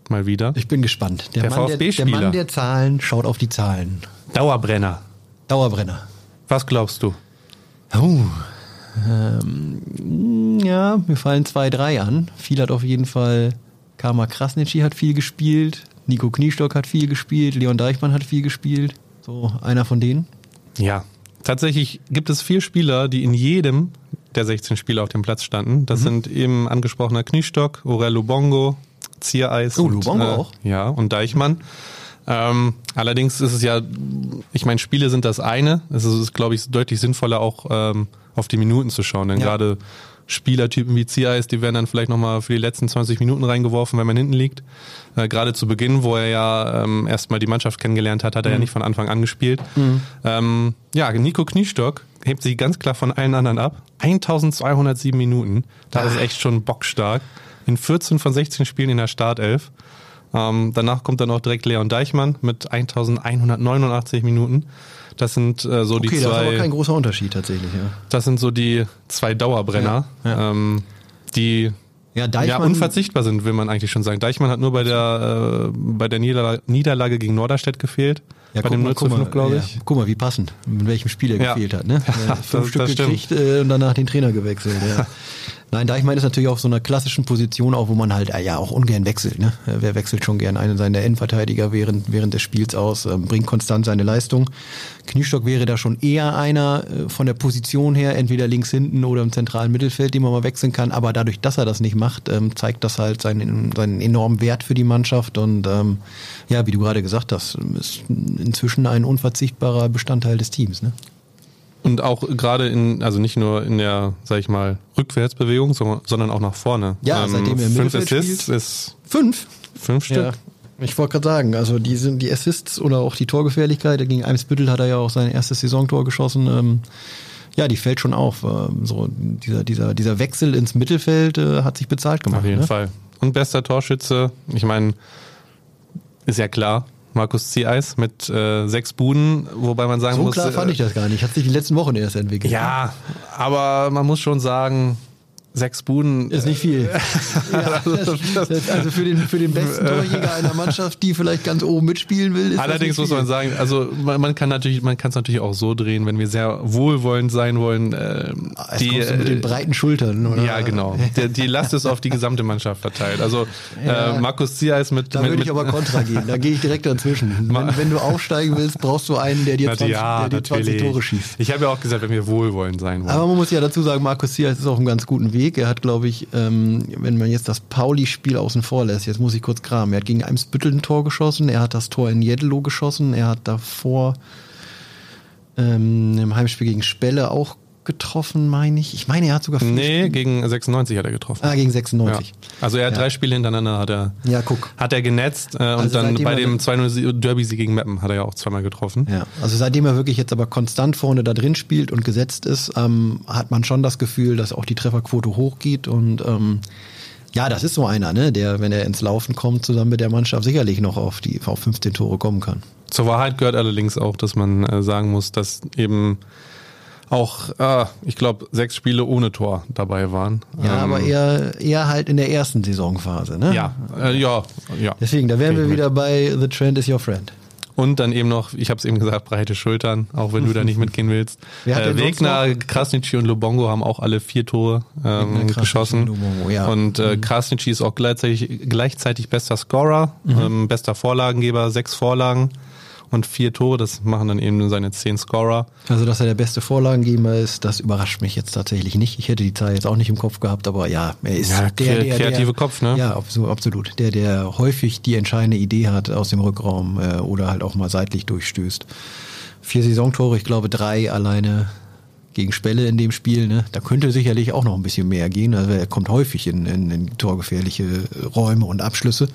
[SPEAKER 1] mal wieder.
[SPEAKER 2] Ich bin gespannt.
[SPEAKER 1] Der, der VfB-Spieler.
[SPEAKER 2] Der Mann der Zahlen schaut auf die Zahlen.
[SPEAKER 1] Dauerbrenner.
[SPEAKER 2] Dauerbrenner.
[SPEAKER 1] Was glaubst du?
[SPEAKER 2] Oh, ähm, ja, mir fallen zwei, drei an. Viel hat auf jeden Fall Karma Krasnitschi hat viel gespielt, Nico Kniestock hat viel gespielt, Leon Deichmann hat viel gespielt. So einer von denen.
[SPEAKER 1] Ja, tatsächlich gibt es vier Spieler, die in jedem der 16 Spiele auf dem Platz standen. Das mhm. sind eben angesprochener Kniestock, Aurelio Bongo, Ziereis.
[SPEAKER 2] Oh, Lubongo äh, auch?
[SPEAKER 1] Ja, und Deichmann. Ähm, allerdings ist es ja, ich meine, Spiele sind das eine. Es ist, glaube ich, deutlich sinnvoller auch ähm, auf die Minuten zu schauen. Denn ja. gerade Spielertypen wie Ziereis, die werden dann vielleicht nochmal für die letzten 20 Minuten reingeworfen, wenn man hinten liegt. Äh, gerade zu Beginn, wo er ja ähm, erstmal die Mannschaft kennengelernt hat, hat er mhm. ja nicht von Anfang an gespielt. Mhm. Ähm, ja, Nico Kniestock hebt sich ganz klar von allen anderen ab. 1207 Minuten. Das Ach. ist echt schon bockstark. In 14 von 16 Spielen in der Startelf. Ähm, danach kommt dann auch direkt Leon Deichmann mit 1189 Minuten. Das sind äh, so okay, die zwei. Das ist aber
[SPEAKER 2] kein großer Unterschied tatsächlich, ja.
[SPEAKER 1] Das sind so die zwei Dauerbrenner, ja, ja. Ähm, die ja, ja, unverzichtbar sind, will man eigentlich schon sagen. Deichmann hat nur bei der, äh, bei der Niederlage, Niederlage gegen Norderstedt gefehlt. Ja, bei dem 0 zu 5, glaube ich.
[SPEAKER 2] Ja, guck mal, wie passend, mit welchem Spiel er ja. gefehlt hat. Ne? Ja, fünf das, Stück das gekriegt äh, und danach den Trainer gewechselt. Ja. Nein, Deichmann ist natürlich auf so einer klassischen Position auch, wo man halt äh, ja auch ungern wechselt. Ne? Wer wechselt schon gern einen seiner Endverteidiger während, während des Spiels aus, äh, bringt konstant seine Leistung. Kniestock wäre da schon eher einer äh, von der Position her, entweder links hinten oder im zentralen Mittelfeld, den man mal wechseln kann. Aber dadurch, dass er das nicht macht, ähm, zeigt das halt seinen, seinen enormen Wert für die Mannschaft. Und ähm, ja, wie du gerade gesagt hast, ist inzwischen ein unverzichtbarer Bestandteil des Teams. Ne?
[SPEAKER 1] Und auch gerade in, also nicht nur in der, sag ich mal, Rückwärtsbewegung, sondern auch nach vorne.
[SPEAKER 2] Ja, ähm, seitdem er
[SPEAKER 1] Fünf Assists spielt. ist.
[SPEAKER 2] Fünf?
[SPEAKER 1] Fünf Stück. Ja.
[SPEAKER 2] Ich wollte gerade sagen, also die sind die Assists oder auch die Torgefährlichkeit, gegen Eimsbüttel hat er ja auch sein erstes Saisontor geschossen. Ähm, ja, die fällt schon auf. Ähm, so dieser, dieser, dieser Wechsel ins Mittelfeld äh, hat sich bezahlt gemacht.
[SPEAKER 1] Auf jeden
[SPEAKER 2] ne?
[SPEAKER 1] Fall. Und bester Torschütze, ich meine, ist ja klar, Markus Ziereis mit äh, sechs Buden, wobei man sagen
[SPEAKER 2] so
[SPEAKER 1] muss.
[SPEAKER 2] So klar fand äh, ich das gar nicht. Hat sich die letzten Wochen erst entwickelt.
[SPEAKER 1] Ja, aber man muss schon sagen, sechs Buden.
[SPEAKER 2] Ist nicht viel. ja, das, also für den, für den besten Torjäger einer Mannschaft, die vielleicht ganz oben mitspielen will, ist
[SPEAKER 1] Allerdings muss man sagen, also man, man kann natürlich, man kann es natürlich auch so drehen, wenn wir sehr wohlwollend sein wollen. Äh,
[SPEAKER 2] die, mit den breiten Schultern, oder?
[SPEAKER 1] Ja, genau. Die, die Last ist auf die gesamte Mannschaft verteilt. Also ja, äh, Markus Ziereis mit.
[SPEAKER 2] Da würde ich aber kontra gehen. Da gehe ich direkt dazwischen. Wenn, wenn, du aufsteigen willst, brauchst du einen, der dir 20, ja, der dir 20 Tore schießt.
[SPEAKER 1] Ich habe ja auch gesagt, wenn wir wohlwollend sein wollen.
[SPEAKER 2] Aber man muss ja dazu sagen, Markus Ziereis ist auf einem ganz guten Weg. Weg. Er hat, glaube ich, ähm, wenn man jetzt das Pauli-Spiel außen vor lässt, jetzt muss ich kurz kramen. Er hat gegen Eimsbüttel ein Tor geschossen, er hat das Tor in Jeddelo geschossen, er hat davor ähm, im Heimspiel gegen Spelle auch getroffen, meine ich. Ich meine, er hat sogar
[SPEAKER 1] vier Nee, Spiele. gegen 96 hat er getroffen.
[SPEAKER 2] Ah, gegen 96. Ja.
[SPEAKER 1] Also er hat ja. drei Spiele hintereinander hat er, ja, guck. Hat er genetzt äh, also und dann bei dem 2-0 Derby-Sieg gegen Meppen hat er ja auch zweimal getroffen.
[SPEAKER 2] Ja, also seitdem er wirklich jetzt aber konstant vorne da drin spielt und gesetzt ist, ähm, hat man schon das Gefühl, dass auch die Trefferquote hochgeht und ähm, ja, das ist so einer, ne, der, wenn er ins Laufen kommt, zusammen mit der Mannschaft sicherlich noch auf die auf 15 Tore kommen kann.
[SPEAKER 1] Zur Wahrheit gehört allerdings auch, dass man äh, sagen muss, dass eben auch, äh, ich glaube, sechs Spiele ohne Tor dabei waren.
[SPEAKER 2] Ja, ähm, aber eher, eher halt in der ersten Saisonphase, ne?
[SPEAKER 1] Ja, äh, ja, ja.
[SPEAKER 2] Deswegen, da wären wir wieder bei The Trend is your friend.
[SPEAKER 1] Und dann eben noch, ich habe es eben gesagt, breite Schultern, auch wenn du da nicht mitgehen willst. Äh, Wegner, Krasnitschi und Lubongo haben auch alle vier Tore ähm, geschossen. Lubongo, ja. Und äh, mhm. Krasnitschi ist auch gleichzeitig, gleichzeitig bester Scorer, mhm. ähm, bester Vorlagengeber, sechs Vorlagen. Und vier Tore. Das machen dann eben seine zehn Scorer.
[SPEAKER 2] Also, dass er der beste Vorlagengeber ist, das überrascht mich jetzt tatsächlich nicht. Ich hätte die Zahl jetzt auch nicht im Kopf gehabt, aber ja, er ist
[SPEAKER 1] Ja,
[SPEAKER 2] der, der,
[SPEAKER 1] kreative
[SPEAKER 2] der,
[SPEAKER 1] Kopf, ne?
[SPEAKER 2] Ja, absolut. Der, der häufig die entscheidende Idee hat aus dem Rückraum äh, oder halt auch mal seitlich durchstößt. Vier Saisontore, ich glaube drei alleine gegen Spelle in dem Spiel. Ne? Da könnte sicherlich auch noch ein bisschen mehr gehen. Also er kommt häufig in, in, in torgefährliche Räume und Abschlüsse.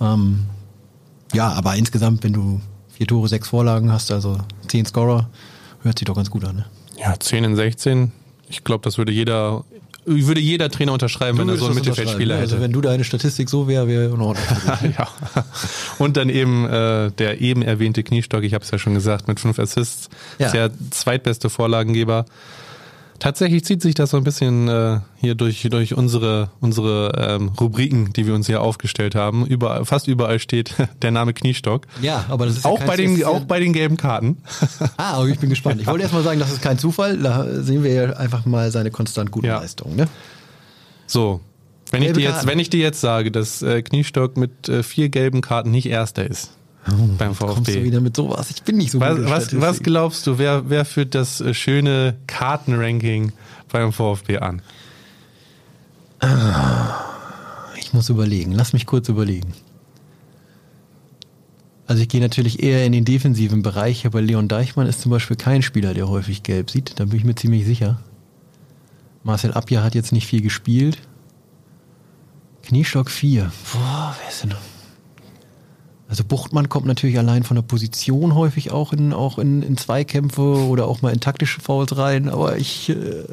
[SPEAKER 2] Ähm, ja, aber insgesamt, wenn du vier Tore, sechs Vorlagen hast, also zehn Scorer, hört sich doch ganz gut an. Ne?
[SPEAKER 1] Ja, 10 in 16. Ich glaube, das würde jeder, würde jeder Trainer unterschreiben, wenn er so einen Mittelfeldspieler hätte.
[SPEAKER 2] Also wenn du deine Statistik so wäre, wäre in Ordnung.
[SPEAKER 1] ja. Und dann eben äh, der eben erwähnte Kniestock, ich habe es ja schon gesagt, mit fünf Assists.
[SPEAKER 2] Ja.
[SPEAKER 1] Ist der zweitbeste Vorlagengeber. Tatsächlich zieht sich das so ein bisschen äh, hier durch, durch unsere, unsere ähm, Rubriken, die wir uns hier aufgestellt haben. Überall, fast überall steht der Name Kniestock.
[SPEAKER 2] Ja, aber das ist ja
[SPEAKER 1] Auch
[SPEAKER 2] kein-
[SPEAKER 1] bei, den,
[SPEAKER 2] ja-
[SPEAKER 1] auch bei den gelben Karten.
[SPEAKER 2] Ah, aber ich bin gespannt. Ich wollte erst mal sagen, das ist kein Zufall. Da sehen wir ja einfach mal seine konstant guten
[SPEAKER 1] Ja.
[SPEAKER 2] Leistungen. Ne?
[SPEAKER 1] So, wenn ich, dir jetzt,
[SPEAKER 2] Karten.
[SPEAKER 1] wenn ich dir jetzt sage, dass äh, Kniestock mit äh, vier gelben Karten nicht Erster ist beim
[SPEAKER 2] Kommst du
[SPEAKER 1] VfB.
[SPEAKER 2] wieder mit sowas? Ich bin nicht so
[SPEAKER 1] Was,
[SPEAKER 2] gut
[SPEAKER 1] was, was glaubst du, wer, wer führt das äh, schöne Kartenranking beim VfB an?
[SPEAKER 2] Ich muss überlegen. Lass mich kurz überlegen. Also ich gehe natürlich eher in den defensiven Bereich, aber Leon Deichmann ist zum Beispiel kein Spieler, der häufig gelb sieht. Da bin ich mir ziemlich sicher. Marcel Abja hat jetzt nicht viel gespielt. Kniestock 4. Boah, wer ist denn noch? Also Buchtmann kommt natürlich allein von der Position häufig auch in, auch in, in Zweikämpfe oder auch mal in taktische Fouls rein. Aber ich, äh,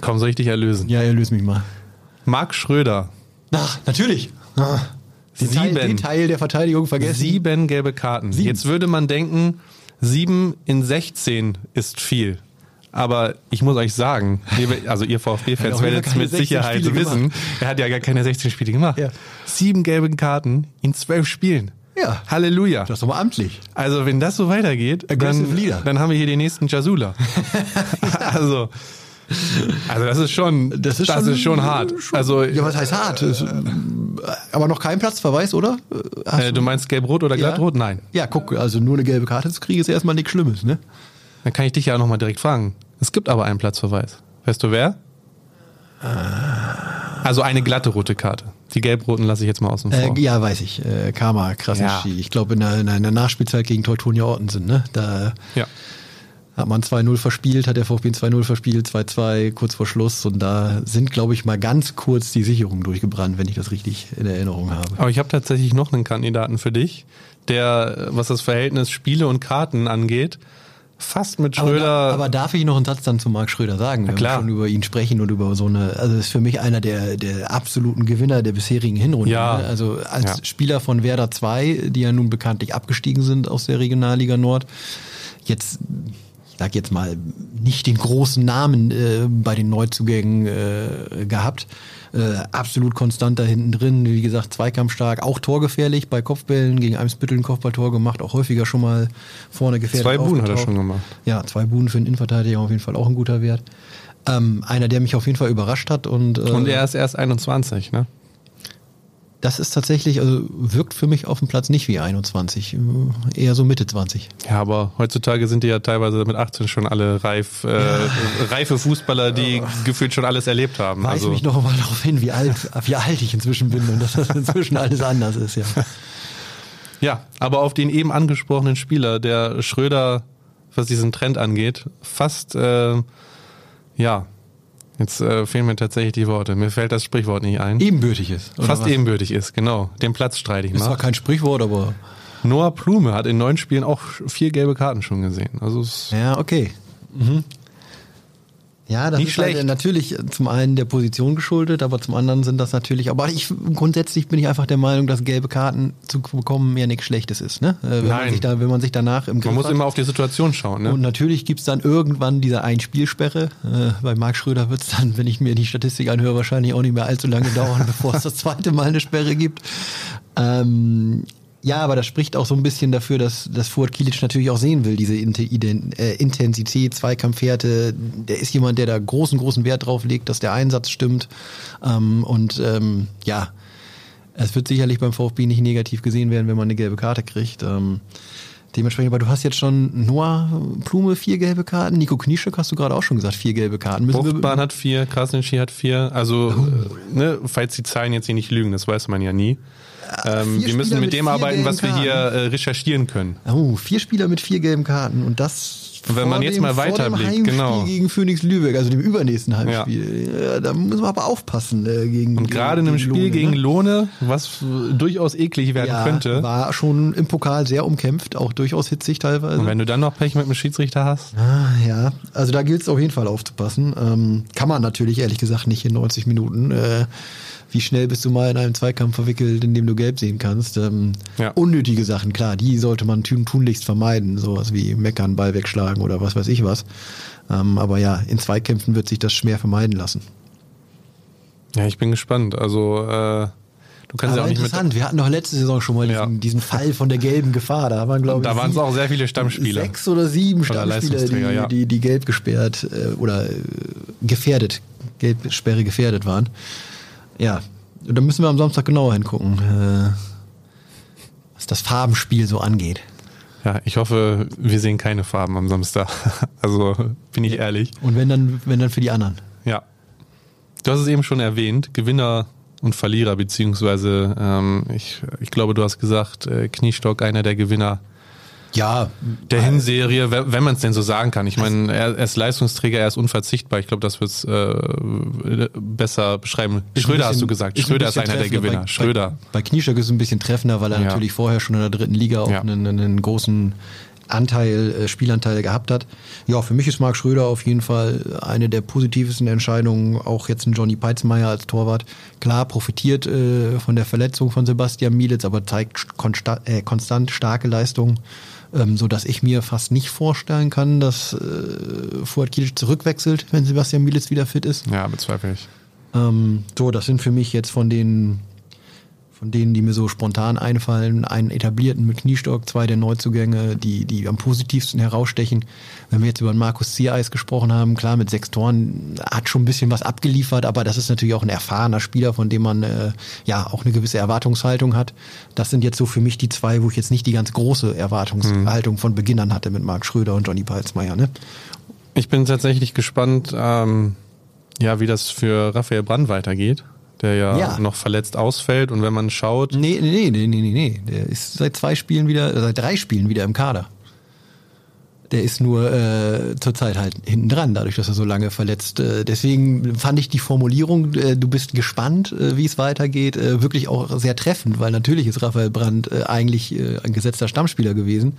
[SPEAKER 1] Komm, soll ich dich erlösen?
[SPEAKER 2] ja, erlöse mich mal.
[SPEAKER 1] Marc Schröder,
[SPEAKER 2] Ach, natürlich. Ah, Teil,
[SPEAKER 1] Sieben.
[SPEAKER 2] den Teil der Verteidigung vergessen.
[SPEAKER 1] sieben gelbe Karten.
[SPEAKER 2] Sieben.
[SPEAKER 1] Jetzt würde man denken, sieben in 16 ist viel. Aber ich muss euch sagen, also ihr VfB-Fans werdet es mit
[SPEAKER 2] 16
[SPEAKER 1] Sicherheit
[SPEAKER 2] Spiele
[SPEAKER 1] wissen,
[SPEAKER 2] gemacht.
[SPEAKER 1] er hat ja gar keine 16 Spiele gemacht.
[SPEAKER 2] Ja.
[SPEAKER 1] Sieben gelbe Karten in zwölf Spielen.
[SPEAKER 2] Ja.
[SPEAKER 1] Halleluja.
[SPEAKER 2] Das ist doch mal amtlich.
[SPEAKER 1] Also wenn das so weitergeht, dann, dann haben wir hier den nächsten Jasula. also, also das ist schon, das ist schon, hart. Also
[SPEAKER 2] ja, was heißt hart? Das, äh, aber noch kein Platzverweis, oder? Äh,
[SPEAKER 1] äh, du meinst gelb-rot oder glattrot? Nein.
[SPEAKER 2] Ja, guck, also nur eine gelbe Karte zu kriegen ist erstmal nichts Schlimmes, ne?
[SPEAKER 1] Dann kann ich dich ja nochmal direkt fragen. Es gibt aber einen Platzverweis. Weißt du wer? Also eine glatte rote Karte. Die gelb-roten lasse ich jetzt mal außen vor.
[SPEAKER 2] Äh, ja, weiß ich. Äh, Karma, krasser
[SPEAKER 1] Ja.
[SPEAKER 2] Ski. Ich glaube, in der, in in der Nachspielzeit gegen Teutonia Ortensen, ne? Da
[SPEAKER 1] ja.
[SPEAKER 2] hat man 2-0 verspielt, hat der VfB 2-0 verspielt, 2-2 kurz vor Schluss. Und da sind, glaube ich, mal ganz kurz die Sicherungen durchgebrannt, wenn ich das richtig in Erinnerung habe.
[SPEAKER 1] Aber ich habe tatsächlich noch einen Kandidaten für dich, der, was das Verhältnis Spiele und Karten angeht, fast mit
[SPEAKER 2] Aber,
[SPEAKER 1] Schröder.
[SPEAKER 2] da, aber darf ich noch einen Satz dann zu Marc Schröder sagen, wenn
[SPEAKER 1] klar.
[SPEAKER 2] wir schon über ihn sprechen und über so eine, also ist für mich einer der, der absoluten Gewinner der bisherigen Hinrunde.
[SPEAKER 1] Ja.
[SPEAKER 2] Ne? Also als
[SPEAKER 1] Ja.
[SPEAKER 2] Spieler von Werder 2, die ja nun bekanntlich abgestiegen sind aus der Regionalliga Nord, jetzt sag jetzt mal, nicht den großen Namen äh, bei den Neuzugängen äh, gehabt. Äh, absolut konstant da hinten drin, wie gesagt, zweikampfstark, auch torgefährlich bei Kopfbällen gegen Eimsbüttel ein Kopfballtor gemacht, auch häufiger schon mal vorne gefährlich.
[SPEAKER 1] Zwei Buden hat er schon gemacht.
[SPEAKER 2] Ja, zwei Buden für einen Innenverteidiger auf jeden Fall auch ein guter Wert. Ähm, einer, der mich auf jeden Fall überrascht hat und, äh,
[SPEAKER 1] und er ist erst 21, ne?
[SPEAKER 2] Das ist tatsächlich, also wirkt für mich auf dem Platz nicht wie 21, äh, eher so Mitte 20.
[SPEAKER 1] Ja, aber heutzutage sind die ja teilweise mit 18 schon alle reif, äh, reife Fußballer, die gefühlt schon alles erlebt haben.
[SPEAKER 2] Weise
[SPEAKER 1] Also,
[SPEAKER 2] mich noch mal darauf hin, wie alt, wie alt ich inzwischen bin und dass das inzwischen alles anders ist, ja.
[SPEAKER 1] ja, aber auf den eben angesprochenen Spieler, der Schröder, was diesen Trend angeht, fast, äh, ja, jetzt äh, fehlen mir tatsächlich die Worte. Mir fällt das Sprichwort nicht ein.
[SPEAKER 2] Ebenbürtig ist.
[SPEAKER 1] Fast
[SPEAKER 2] was?
[SPEAKER 1] ebenbürtig ist, genau. Den Platz streite ich
[SPEAKER 2] Ist zwar
[SPEAKER 1] mal.
[SPEAKER 2] kein Sprichwort, aber
[SPEAKER 1] Noah Plume hat in neun Spielen auch vier gelbe Karten schon gesehen. Also
[SPEAKER 2] ja, okay. Mhm. Ja, das
[SPEAKER 1] Nicht
[SPEAKER 2] ist
[SPEAKER 1] schlecht.
[SPEAKER 2] Halt natürlich zum einen der Position geschuldet, aber zum anderen sind das natürlich, aber ich grundsätzlich bin ich einfach der Meinung, dass gelbe Karten zu bekommen ja nichts Schlechtes ist, ne? Äh, Wenn man
[SPEAKER 1] Nein.
[SPEAKER 2] sich da, wenn man sich danach im Griff
[SPEAKER 1] man muss
[SPEAKER 2] hat.
[SPEAKER 1] immer auf die Situation schauen. Ne?
[SPEAKER 2] Und natürlich gibt's dann irgendwann diese Einspielsperre. Äh, bei Marc Schröder wird's dann, wenn ich mir die Statistik anhöre, wahrscheinlich auch nicht mehr allzu lange dauern, bevor es das zweite Mal eine Sperre gibt. Ähm, ja, aber das spricht auch so ein bisschen dafür, dass, dass Fuad Kilic natürlich auch sehen will, diese äh, Intensität, Zweikampfwerte. Der ist jemand, der da großen, großen Wert drauf legt, dass der Einsatz stimmt. Ähm, und ähm, ja, es wird sicherlich beim VfB nicht negativ gesehen werden, wenn man eine gelbe Karte kriegt. Ähm, Dementsprechend, aber du hast jetzt schon Noah Plume vier gelbe Karten, Nico Knieschek hast du gerade auch schon gesagt, vier gelbe Karten. Müssen wir-
[SPEAKER 1] Buchtbahn hat vier, Krasnitschi hat vier. Also, äh, ne, falls die Zahlen jetzt hier nicht lügen, das weiß man ja nie. Ähm, wir müssen mit
[SPEAKER 2] mit
[SPEAKER 1] dem arbeiten, was wir hier äh, recherchieren können.
[SPEAKER 2] Oh, vier Spieler mit vier gelben Karten und das
[SPEAKER 1] Und wenn man jetzt
[SPEAKER 2] dem,
[SPEAKER 1] mal weiterblickt,
[SPEAKER 2] Heimspiel
[SPEAKER 1] genau.
[SPEAKER 2] gegen Phoenix Lübeck, also dem übernächsten Heimspiel. Ja. da müssen wir aber aufpassen äh, gegen
[SPEAKER 1] Und gerade in einem Spiel
[SPEAKER 2] Lohne,
[SPEAKER 1] gegen
[SPEAKER 2] ne?
[SPEAKER 1] Lohne, was äh, durchaus eklig werden
[SPEAKER 2] ja,
[SPEAKER 1] könnte.
[SPEAKER 2] war schon im Pokal sehr umkämpft, auch durchaus hitzig teilweise.
[SPEAKER 1] Und wenn du dann noch Pech mit dem Schiedsrichter hast,
[SPEAKER 2] Ah, ja, also da gilt es auf jeden Fall aufzupassen. Ähm, kann man natürlich ehrlich gesagt nicht in 90 Minuten. Äh, wie schnell bist du mal in einem Zweikampf verwickelt, in dem du gelb sehen kannst? Ähm,
[SPEAKER 1] Ja.
[SPEAKER 2] Unnötige Sachen, klar, die sollte man tun, tunlichst vermeiden. Sowas wie meckern, Ball wegschlagen oder was weiß ich was. Ähm, aber ja, in Zweikämpfen wird sich das schwer vermeiden lassen.
[SPEAKER 1] ja, ich bin gespannt. Also, äh, du kannst ja
[SPEAKER 2] Aber
[SPEAKER 1] auch nicht mit.
[SPEAKER 2] interessant, wir hatten doch letzte Saison schon mal
[SPEAKER 1] Ja.
[SPEAKER 2] diesen, diesen Fall von der gelben Gefahr. Da waren, glaube ich,
[SPEAKER 1] Da waren es auch sehr viele Stammspieler.
[SPEAKER 2] Sechs oder sieben
[SPEAKER 1] Oder
[SPEAKER 2] Stammspieler, die,
[SPEAKER 1] Leistungsträger, ja.
[SPEAKER 2] die, die gelb gesperrt äh, oder äh, gefährdet, Gelbsperre gefährdet waren. Ja, da müssen wir am Samstag genauer hingucken, äh, was das Farbenspiel so angeht.
[SPEAKER 1] Ja, ich hoffe, wir sehen keine Farben am Samstag. Also, bin ich ehrlich.
[SPEAKER 2] Und wenn dann, wenn dann für die anderen.
[SPEAKER 1] Ja. Du hast es eben schon erwähnt, Gewinner und Verlierer, beziehungsweise ähm, ich, ich glaube, du hast gesagt, äh, Kniestock einer der Gewinner
[SPEAKER 2] Ja,
[SPEAKER 1] der Hinserie, wenn man es denn so sagen kann. Ich meine, er, ist Leistungsträger, er ist unverzichtbar. Ich glaube, das wird äh, besser beschreiben.
[SPEAKER 2] Ist
[SPEAKER 1] Schröder hast
[SPEAKER 2] bisschen-
[SPEAKER 1] du gesagt.
[SPEAKER 2] ein
[SPEAKER 1] Schröder ist einer der. Gewinner.
[SPEAKER 2] Bei,
[SPEAKER 1] Schröder.
[SPEAKER 2] Bei, bei Knieschek ist es ein bisschen treffender, weil er
[SPEAKER 1] Ja.
[SPEAKER 2] natürlich vorher schon in der dritten Liga auch
[SPEAKER 1] Ja.
[SPEAKER 2] einen, einen großen Anteil, äh, Spielanteil gehabt hat. Ja, für mich ist Marc Schröder auf jeden Fall eine der positivsten Entscheidungen. Auch jetzt ein Johnny Peitzmeier als Torwart. Klar, profitiert äh, von der Verletzung von Sebastian Mielitz, aber zeigt konsta äh, konstant starke Leistungen. Ähm, so dass ich mir fast nicht vorstellen kann, dass äh, Fuad Kilic zurückwechselt, wenn Sebastian Mielitz wieder fit ist.
[SPEAKER 1] Ja, bezweifle ich.
[SPEAKER 2] Ähm, so, das sind für mich jetzt von den, von denen, die mir so spontan einfallen, einen etablierten mit Kniestock, zwei der Neuzugänge, die, die am positivsten herausstechen. Wenn wir jetzt über den Markus Ziereis gesprochen haben, klar, mit sechs Toren hat schon ein bisschen was abgeliefert, aber das ist natürlich auch ein erfahrener Spieler, von dem man äh, ja auch eine gewisse Erwartungshaltung hat. Das sind jetzt so für mich die zwei, wo ich jetzt nicht die ganz große Erwartungshaltung von Beginn an hatte mit Marc Schröder und Johnny Palzmeier. Ne?
[SPEAKER 1] Ich bin tatsächlich gespannt, ähm, ja, wie das für Raphael Brand weitergeht, der ja,
[SPEAKER 2] Ja.
[SPEAKER 1] noch verletzt ausfällt. Und wenn man schaut,
[SPEAKER 2] Nee, nee, nee, nee, nee, nee. Der ist seit zwei Spielen wieder, äh, seit drei Spielen wieder im Kader. Der ist nur äh, zurzeit halt hinten dran, dadurch, dass er so lange verletzt. Äh, deswegen fand ich die Formulierung, äh, du bist gespannt, äh, wie es weitergeht, äh, wirklich auch sehr treffend, weil natürlich ist Raphael Brandt äh, eigentlich äh, ein gesetzter Stammspieler gewesen.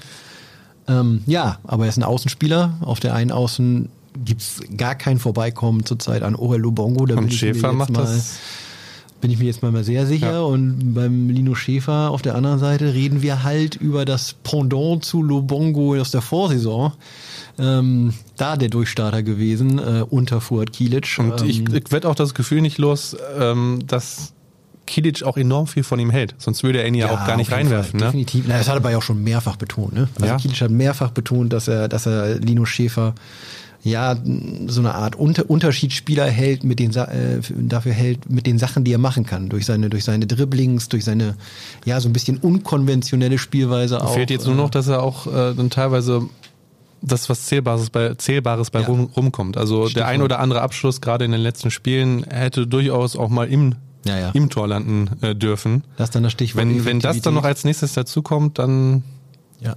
[SPEAKER 2] Ähm, ja, aber er ist ein Außenspieler. Auf der einen Außen gibt's gar kein Vorbeikommen zurzeit an Orel Lubongo. Da
[SPEAKER 1] und Schäfer macht das.
[SPEAKER 2] Bin ich mir jetzt mal mal sehr sicher.
[SPEAKER 1] Ja.
[SPEAKER 2] Und beim Lino Schäfer auf der anderen Seite reden wir halt über das Pendant zu Lobongo aus der Vorsaison. Ähm, da der Durchstarter gewesen äh, unter Fuad Kilic.
[SPEAKER 1] Und ich,
[SPEAKER 2] ähm,
[SPEAKER 1] ich werde auch das Gefühl nicht los, ähm, dass Kilic auch enorm viel von ihm hält. Sonst würde er ihn ja, auch gar nicht reinwerfen.
[SPEAKER 2] Fall,
[SPEAKER 1] Ne?
[SPEAKER 2] Definitiv. Na, das hat er aber ja auch schon mehrfach betont. Ne? Also
[SPEAKER 1] Ja.
[SPEAKER 2] Kilic hat mehrfach betont, dass er, dass er Lino Schäfer ja so eine Art Unter Unterschiedsspieler hält, mit den Sa äh, dafür hält mit den Sachen, die er machen kann, durch seine durch seine Dribblings, durch seine ja so ein bisschen unkonventionelle Spielweise auch.
[SPEAKER 1] Fehlt jetzt nur noch, dass er auch äh, dann teilweise das, was Zählbares bei, Zählbares bei
[SPEAKER 2] Ja.
[SPEAKER 1] rum, rumkommt. Also der ein oder andere Abschluss, gerade in den letzten Spielen, hätte durchaus auch mal im,
[SPEAKER 2] Ja, ja.
[SPEAKER 1] im Tor landen äh, dürfen.
[SPEAKER 2] das ist dann das Stichwort.
[SPEAKER 1] Wenn, wenn das dann noch als nächstes dazukommt, dann
[SPEAKER 2] ja.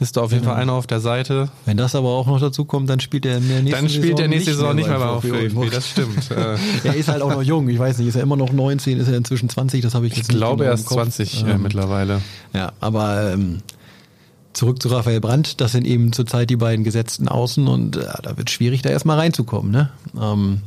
[SPEAKER 1] Ist da auf jeden. Fall einer auf der Seite.
[SPEAKER 2] Wenn das aber auch noch dazu kommt, dann spielt er in der nächsten
[SPEAKER 1] Dann spielt der nächste Saison nicht mehr bei
[SPEAKER 2] beim
[SPEAKER 1] VfB. Das stimmt. Äh,
[SPEAKER 2] Er ist halt auch noch jung. Ich weiß nicht, ist er immer noch 19, ist er inzwischen 20? Das habe ich
[SPEAKER 1] ich
[SPEAKER 2] jetzt nicht
[SPEAKER 1] glaube,
[SPEAKER 2] genau
[SPEAKER 1] er ist
[SPEAKER 2] Kopf.
[SPEAKER 1] 20 äh,
[SPEAKER 2] Ähm,
[SPEAKER 1] mittlerweile.
[SPEAKER 2] Ja, aber ähm, zurück zu Raphael Brandt, das sind eben zurzeit die beiden gesetzten Außen und äh, da wird schwierig, da erstmal reinzukommen. Ne? Ähm,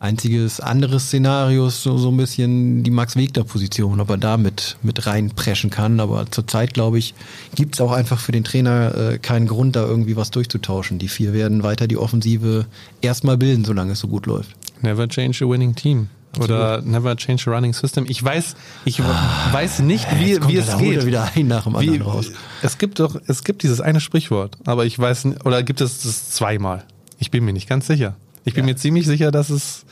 [SPEAKER 2] einziges anderes Szenario ist so, so ein bisschen die Max-Wegner-Position, ob er da mit, mit reinpreschen kann. Aber zurzeit, glaube ich, gibt es auch einfach für den Trainer äh, keinen Grund, da irgendwie was durchzutauschen. Die vier werden weiter die Offensive erstmal bilden, solange es so gut läuft.
[SPEAKER 1] Never change a winning team. Oder never change a running system. Ich weiß, ich weiß nicht, wie,
[SPEAKER 2] Ah,
[SPEAKER 1] wie es geht.
[SPEAKER 2] er wieder ein nach dem
[SPEAKER 1] Wie,
[SPEAKER 2] anderen raus.
[SPEAKER 1] es gibt doch, es gibt dieses eine Sprichwort, aber ich weiß nicht, oder gibt es das zweimal? Ich bin mir nicht ganz sicher. Ich bin
[SPEAKER 2] Ja.
[SPEAKER 1] mir ziemlich sicher, dass es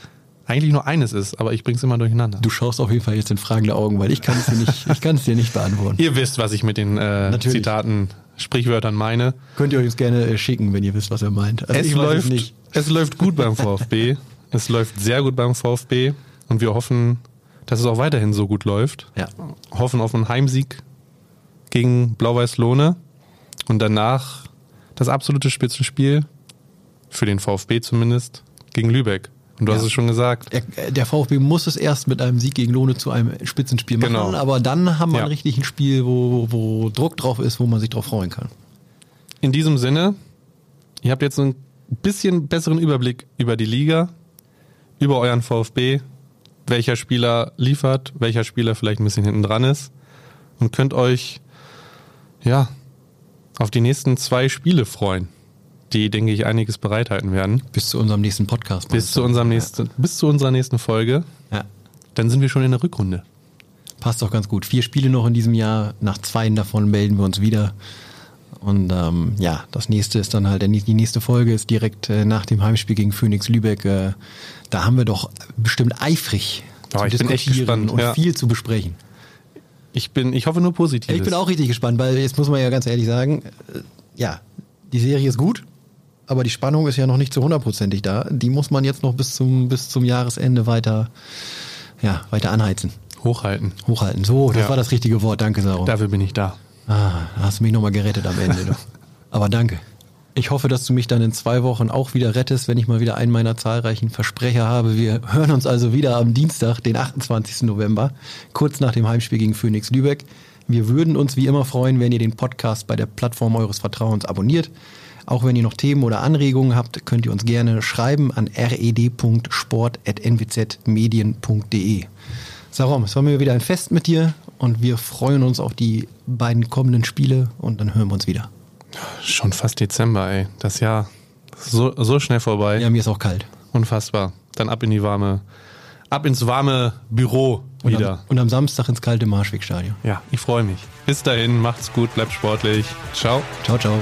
[SPEAKER 1] eigentlich nur eines ist, aber ich bring's immer durcheinander.
[SPEAKER 2] Du schaust auf jeden Fall jetzt in fragende Augen, weil ich kann es dir nicht, ich kann es dir nicht beantworten.
[SPEAKER 1] Ihr wisst, was ich mit den äh. Zitaten Sprichwörtern meine.
[SPEAKER 2] Könnt ihr euch gerne äh, schicken, wenn ihr wisst, was er meint.
[SPEAKER 1] Also es, läuft, es läuft gut beim VfB. es läuft sehr gut beim VfB. Und wir hoffen, dass es auch weiterhin so gut läuft.
[SPEAKER 2] Ja.
[SPEAKER 1] Hoffen auf einen Heimsieg gegen Blau-Weiß-Lohne. Und danach das absolute Spitzenspiel, für den VfB zumindest, gegen Lübeck. Und du ja. hast es schon gesagt.
[SPEAKER 2] Der VfB muss es erst mit einem Sieg gegen Lohne zu einem Spitzenspiel machen, genau. aber dann haben wir ja. richtig ein Spiel, wo, wo Druck drauf ist, wo man sich drauf freuen kann.
[SPEAKER 1] In diesem Sinne, ihr habt jetzt ein bisschen besseren Überblick über die Liga, über euren VfB, welcher Spieler liefert, welcher Spieler vielleicht ein bisschen hinten dran ist und könnt euch ja auf die nächsten zwei Spiele freuen die, denke ich, einiges bereithalten werden.
[SPEAKER 2] Bis zu unserem nächsten Podcast.
[SPEAKER 1] Bis zu, unserem nächsten, ja. bis zu unserer nächsten Folge. Ja. Dann sind wir schon in der Rückrunde.
[SPEAKER 2] Passt doch ganz gut. Vier Spiele noch in diesem Jahr. Nach zwei davon melden wir uns wieder. Und ähm, ja, das nächste ist dann halt, die nächste Folge ist direkt äh, nach dem Heimspiel gegen Phoenix Lübeck. Äh, da haben wir doch bestimmt eifrig
[SPEAKER 1] oh, zu ich bin echt gespannt.
[SPEAKER 2] und ja. viel zu besprechen.
[SPEAKER 1] Ich bin, ich hoffe nur positiv.
[SPEAKER 2] Ich bin auch richtig gespannt, weil jetzt muss man ja ganz ehrlich sagen, äh, ja, die Serie ist gut aber die Spannung ist ja noch nicht zu hundertprozentig da. Die muss man jetzt noch bis zum, bis zum Jahresende weiter, ja, weiter anheizen.
[SPEAKER 1] Hochhalten.
[SPEAKER 2] Hochhalten. So, das ja. war das richtige Wort. Danke, Saro.
[SPEAKER 1] Dafür bin ich da.
[SPEAKER 2] Ah, da hast du mich nochmal gerettet am Ende. Aber danke. Ich hoffe, dass du mich dann in zwei Wochen auch wieder rettest, wenn ich mal wieder einen meiner zahlreichen Versprecher habe. Wir hören uns also wieder am Dienstag, den 28. November, kurz nach dem Heimspiel gegen Phoenix Lübeck. Wir würden uns wie immer freuen, wenn ihr den Podcast bei der Plattform eures Vertrauens abonniert. Auch wenn ihr noch Themen oder Anregungen habt, könnt ihr uns gerne schreiben an red.sport.nwzmedien.de. Sarom, es war mir wieder ein Fest mit dir und wir freuen uns auf die beiden kommenden Spiele und dann hören wir uns wieder.
[SPEAKER 1] Schon fast Dezember, ey. Das Jahr so, so schnell vorbei.
[SPEAKER 2] Ja, mir ist auch kalt.
[SPEAKER 1] Unfassbar. Dann ab in die warme, ab ins warme Büro wieder.
[SPEAKER 2] Und am, und am Samstag ins kalte Marschwegstadion.
[SPEAKER 1] Ja, ich freue mich. Bis dahin, macht's gut, bleibt sportlich. Ciao.
[SPEAKER 2] Ciao, ciao.